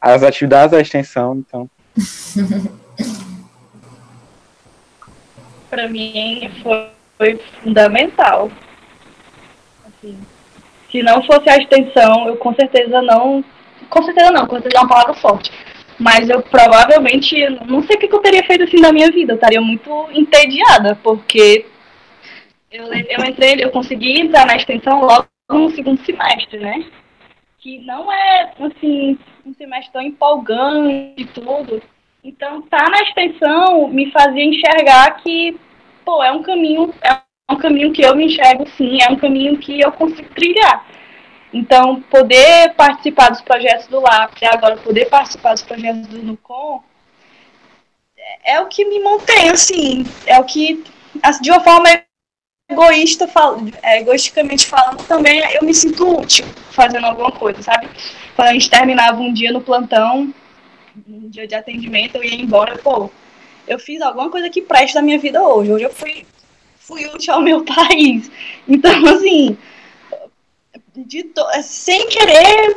Speaker 1: as atividades da extensão, então.
Speaker 5: Para mim foi, foi fundamental. Assim, se não fosse a extensão, eu com certeza não. Com certeza não, com certeza é uma palavra forte. Mas eu provavelmente não sei o que eu teria feito assim na minha vida. Eu estaria muito entediada, porque eu, eu entrei, eu consegui entrar na extensão logo no segundo semestre, né? que não é assim um semestre tão empolgante e tudo. Então, tá na extensão me fazia enxergar que, pô, é um caminho, é um caminho que eu me enxergo sim, é um caminho que eu consigo trilhar. Então, poder participar dos projetos do LAP agora poder participar dos projetos do NUCOM é, é o que me mantém, assim, é o que, de uma forma egoísta, é, egoisticamente falando, também eu me sinto útil fazendo alguma coisa, sabe? Quando a gente terminava um dia no plantão, um dia de atendimento, eu ia embora, pô, eu fiz alguma coisa que preste na minha vida hoje. Hoje eu fui, fui útil ao meu país. Então, assim, de to... É, sem querer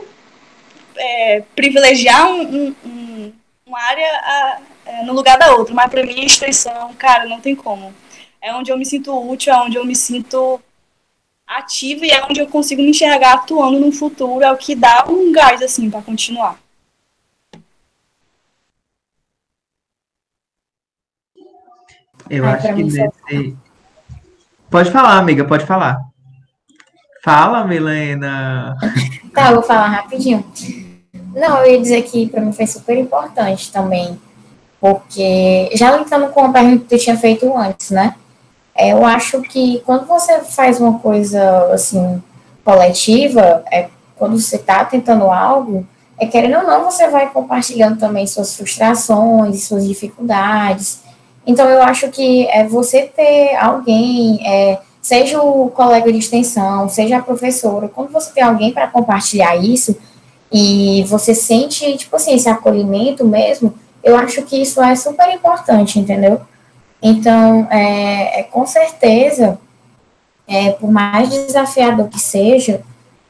Speaker 5: é, privilegiar um, um, um, uma área a, é, no lugar da outra, mas para mim a instituição, cara, não tem como é onde eu me sinto útil, é onde eu me sinto ativa e é onde eu consigo me enxergar atuando no futuro, é o que dá um gás assim para continuar.
Speaker 4: Eu Ai, acho que nesse. Pode falar, amiga, pode falar. Fala, Milena.
Speaker 6: tá, eu vou falar rapidinho. Não, eu ia dizer que para mim foi super importante também, porque já entrando com a pergunta que eu tinha feito antes, né? É, eu acho que quando você faz uma coisa assim coletiva, é, quando você está tentando algo, é querendo ou não, você vai compartilhando também suas frustrações, suas dificuldades. Então eu acho que é você ter alguém, é, seja o colega de extensão, seja a professora, quando você tem alguém para compartilhar isso e você sente, tipo assim, esse acolhimento mesmo, eu acho que isso é super importante, entendeu? Então, é, é com certeza, é, por mais desafiador que seja,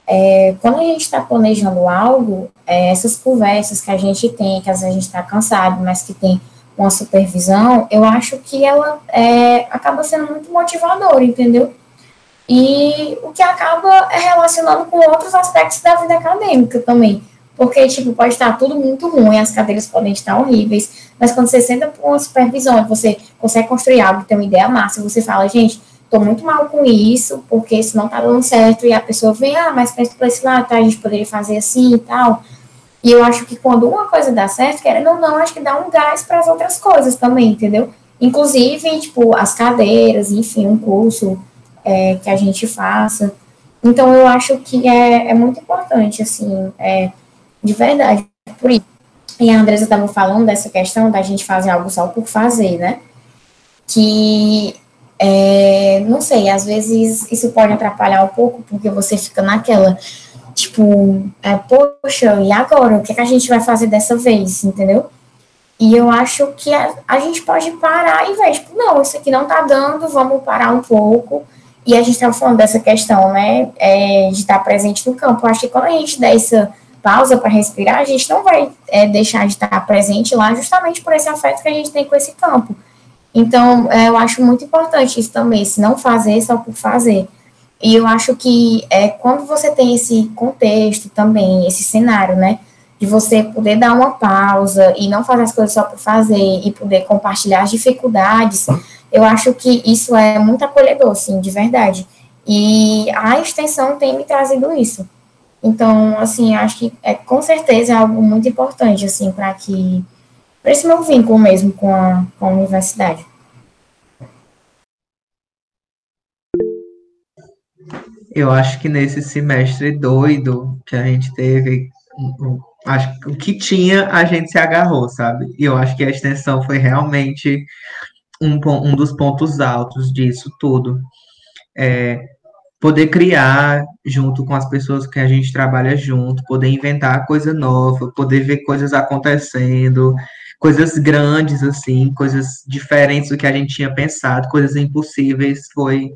Speaker 6: é, quando a gente está planejando algo, é, essas conversas que a gente tem, que às vezes a gente está cansado, mas que tem uma supervisão, eu acho que ela é, acaba sendo muito motivadora, entendeu? E o que acaba é relacionando com outros aspectos da vida acadêmica também. Porque, tipo, pode estar tudo muito ruim, as cadeiras podem estar horríveis, mas quando você senta com uma supervisão, você consegue construir algo, tem uma ideia massa, você fala, gente, tô muito mal com isso, porque isso não tá dando certo, e a pessoa vem, ah, mas pensa por esse lado, tá, a gente poderia fazer assim e tal. E eu acho que quando uma coisa dá certo, querendo ou não, acho que dá um gás para as outras coisas também, entendeu? Inclusive, tipo, as cadeiras, enfim, um curso é, que a gente faça. Então, eu acho que é, é muito importante, assim, é, de verdade. Por isso. E a Andresa estava falando dessa questão da gente fazer algo só por fazer, né? Que, é, não sei, às vezes isso pode atrapalhar um pouco, porque você fica naquela, tipo, é, poxa, e agora? O que, é que a gente vai fazer dessa vez, entendeu? E eu acho que a, a gente pode parar e ver, tipo, não, isso aqui não tá dando, vamos parar um pouco. E a gente estava falando dessa questão, né, é, de estar presente no campo. Eu acho que quando a gente der essa pausa para respirar, a gente não vai é, deixar de estar presente lá justamente por esse afeto que a gente tem com esse campo. Então, é, eu acho muito importante isso também, se não fazer só por fazer. E eu acho que é, quando você tem esse contexto também, esse cenário, né, de você poder dar uma pausa e não fazer as coisas só por fazer e poder compartilhar as dificuldades, eu acho que isso é muito acolhedor, sim, de verdade. E a extensão tem me trazido isso. Então, assim, acho que é com certeza é algo muito importante, assim, para que para esse meu vínculo mesmo com a, com a universidade.
Speaker 4: Eu acho que nesse semestre doido que a gente teve, acho que o que tinha a gente se agarrou, sabe? E eu acho que a extensão foi realmente um, um dos pontos altos disso tudo. É, poder criar junto com as pessoas que a gente trabalha junto, poder inventar coisa nova, poder ver coisas acontecendo, coisas grandes assim, coisas diferentes do que a gente tinha pensado, coisas impossíveis, foi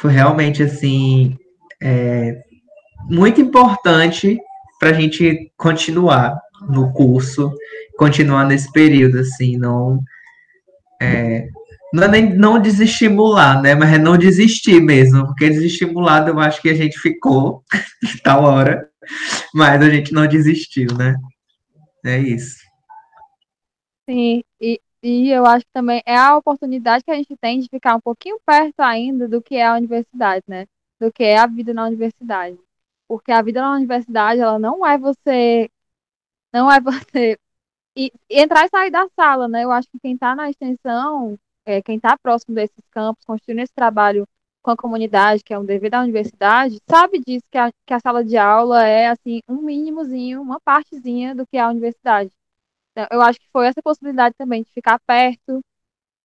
Speaker 4: foi realmente assim é, muito importante para a gente continuar no curso, continuar nesse período assim, não é, não é nem não desestimular, né? Mas é não desistir mesmo, porque desestimulado eu acho que a gente ficou tal hora, mas a gente não desistiu, né? É isso.
Speaker 3: Sim, e, e eu acho que também é a oportunidade que a gente tem de ficar um pouquinho perto ainda do que é a universidade, né? Do que é a vida na universidade. Porque a vida na universidade, ela não é você. Não é você. E, entrar e sair da sala, né? Eu acho que quem está na extensão é, quem está próximo desses campos, construindo esse trabalho com a comunidade, que é um dever da universidade, sabe disso, que a, que a sala de aula é, assim, um mínimozinho, uma partezinha do que é a universidade. Então, eu acho que foi essa possibilidade também de ficar perto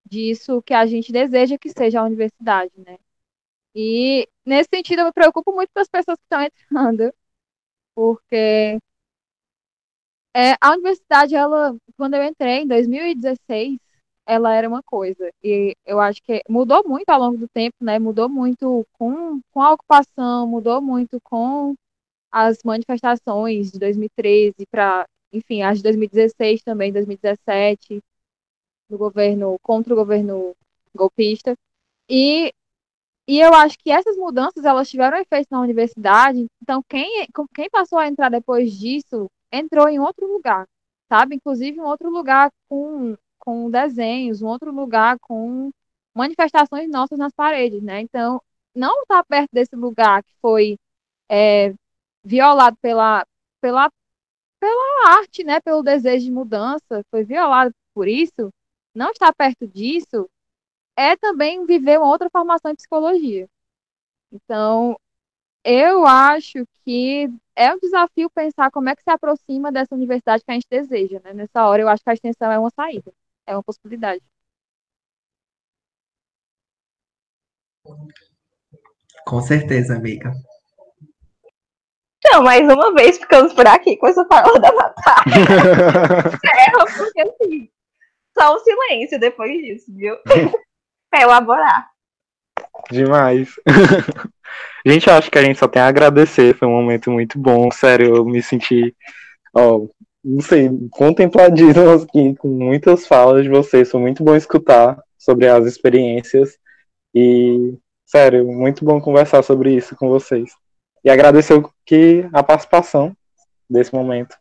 Speaker 3: disso que a gente deseja que seja a universidade, né? E, nesse sentido, eu me preocupo muito com as pessoas que estão entrando, porque é, a universidade, ela, quando eu entrei, em 2016, ela era uma coisa. E eu acho que mudou muito ao longo do tempo, né? Mudou muito com, com a ocupação, mudou muito com as manifestações de 2013 para, enfim, as de 2016 também, 2017, do governo, contra o governo golpista. E, e eu acho que essas mudanças, elas tiveram efeito na universidade, então quem, quem passou a entrar depois disso, entrou em outro lugar, sabe? Inclusive em outro lugar com com desenhos, um outro lugar com manifestações nossas nas paredes, né? Então, não estar tá perto desse lugar que foi é, violado pela, pela, pela arte, né? Pelo desejo de mudança, foi violado por isso, não estar perto disso é também viver uma outra formação em psicologia. Então, eu acho que é um desafio pensar como é que se aproxima dessa universidade que a gente deseja, né? Nessa hora, eu acho que a extensão é uma saída é uma possibilidade.
Speaker 4: Com certeza, amiga.
Speaker 2: Então, mais uma vez ficamos por aqui com essa fala da Natália. é, porque assim, só um silêncio depois disso, viu? É elaborar.
Speaker 1: Demais. gente, acho que a gente só tem a agradecer. Foi um momento muito bom. Sério, eu me senti ó, não sei, contempladíssimo aqui com muitas falas de vocês. Foi muito bom escutar sobre as experiências. E, sério, muito bom conversar sobre isso com vocês. E agradecer que a participação desse momento.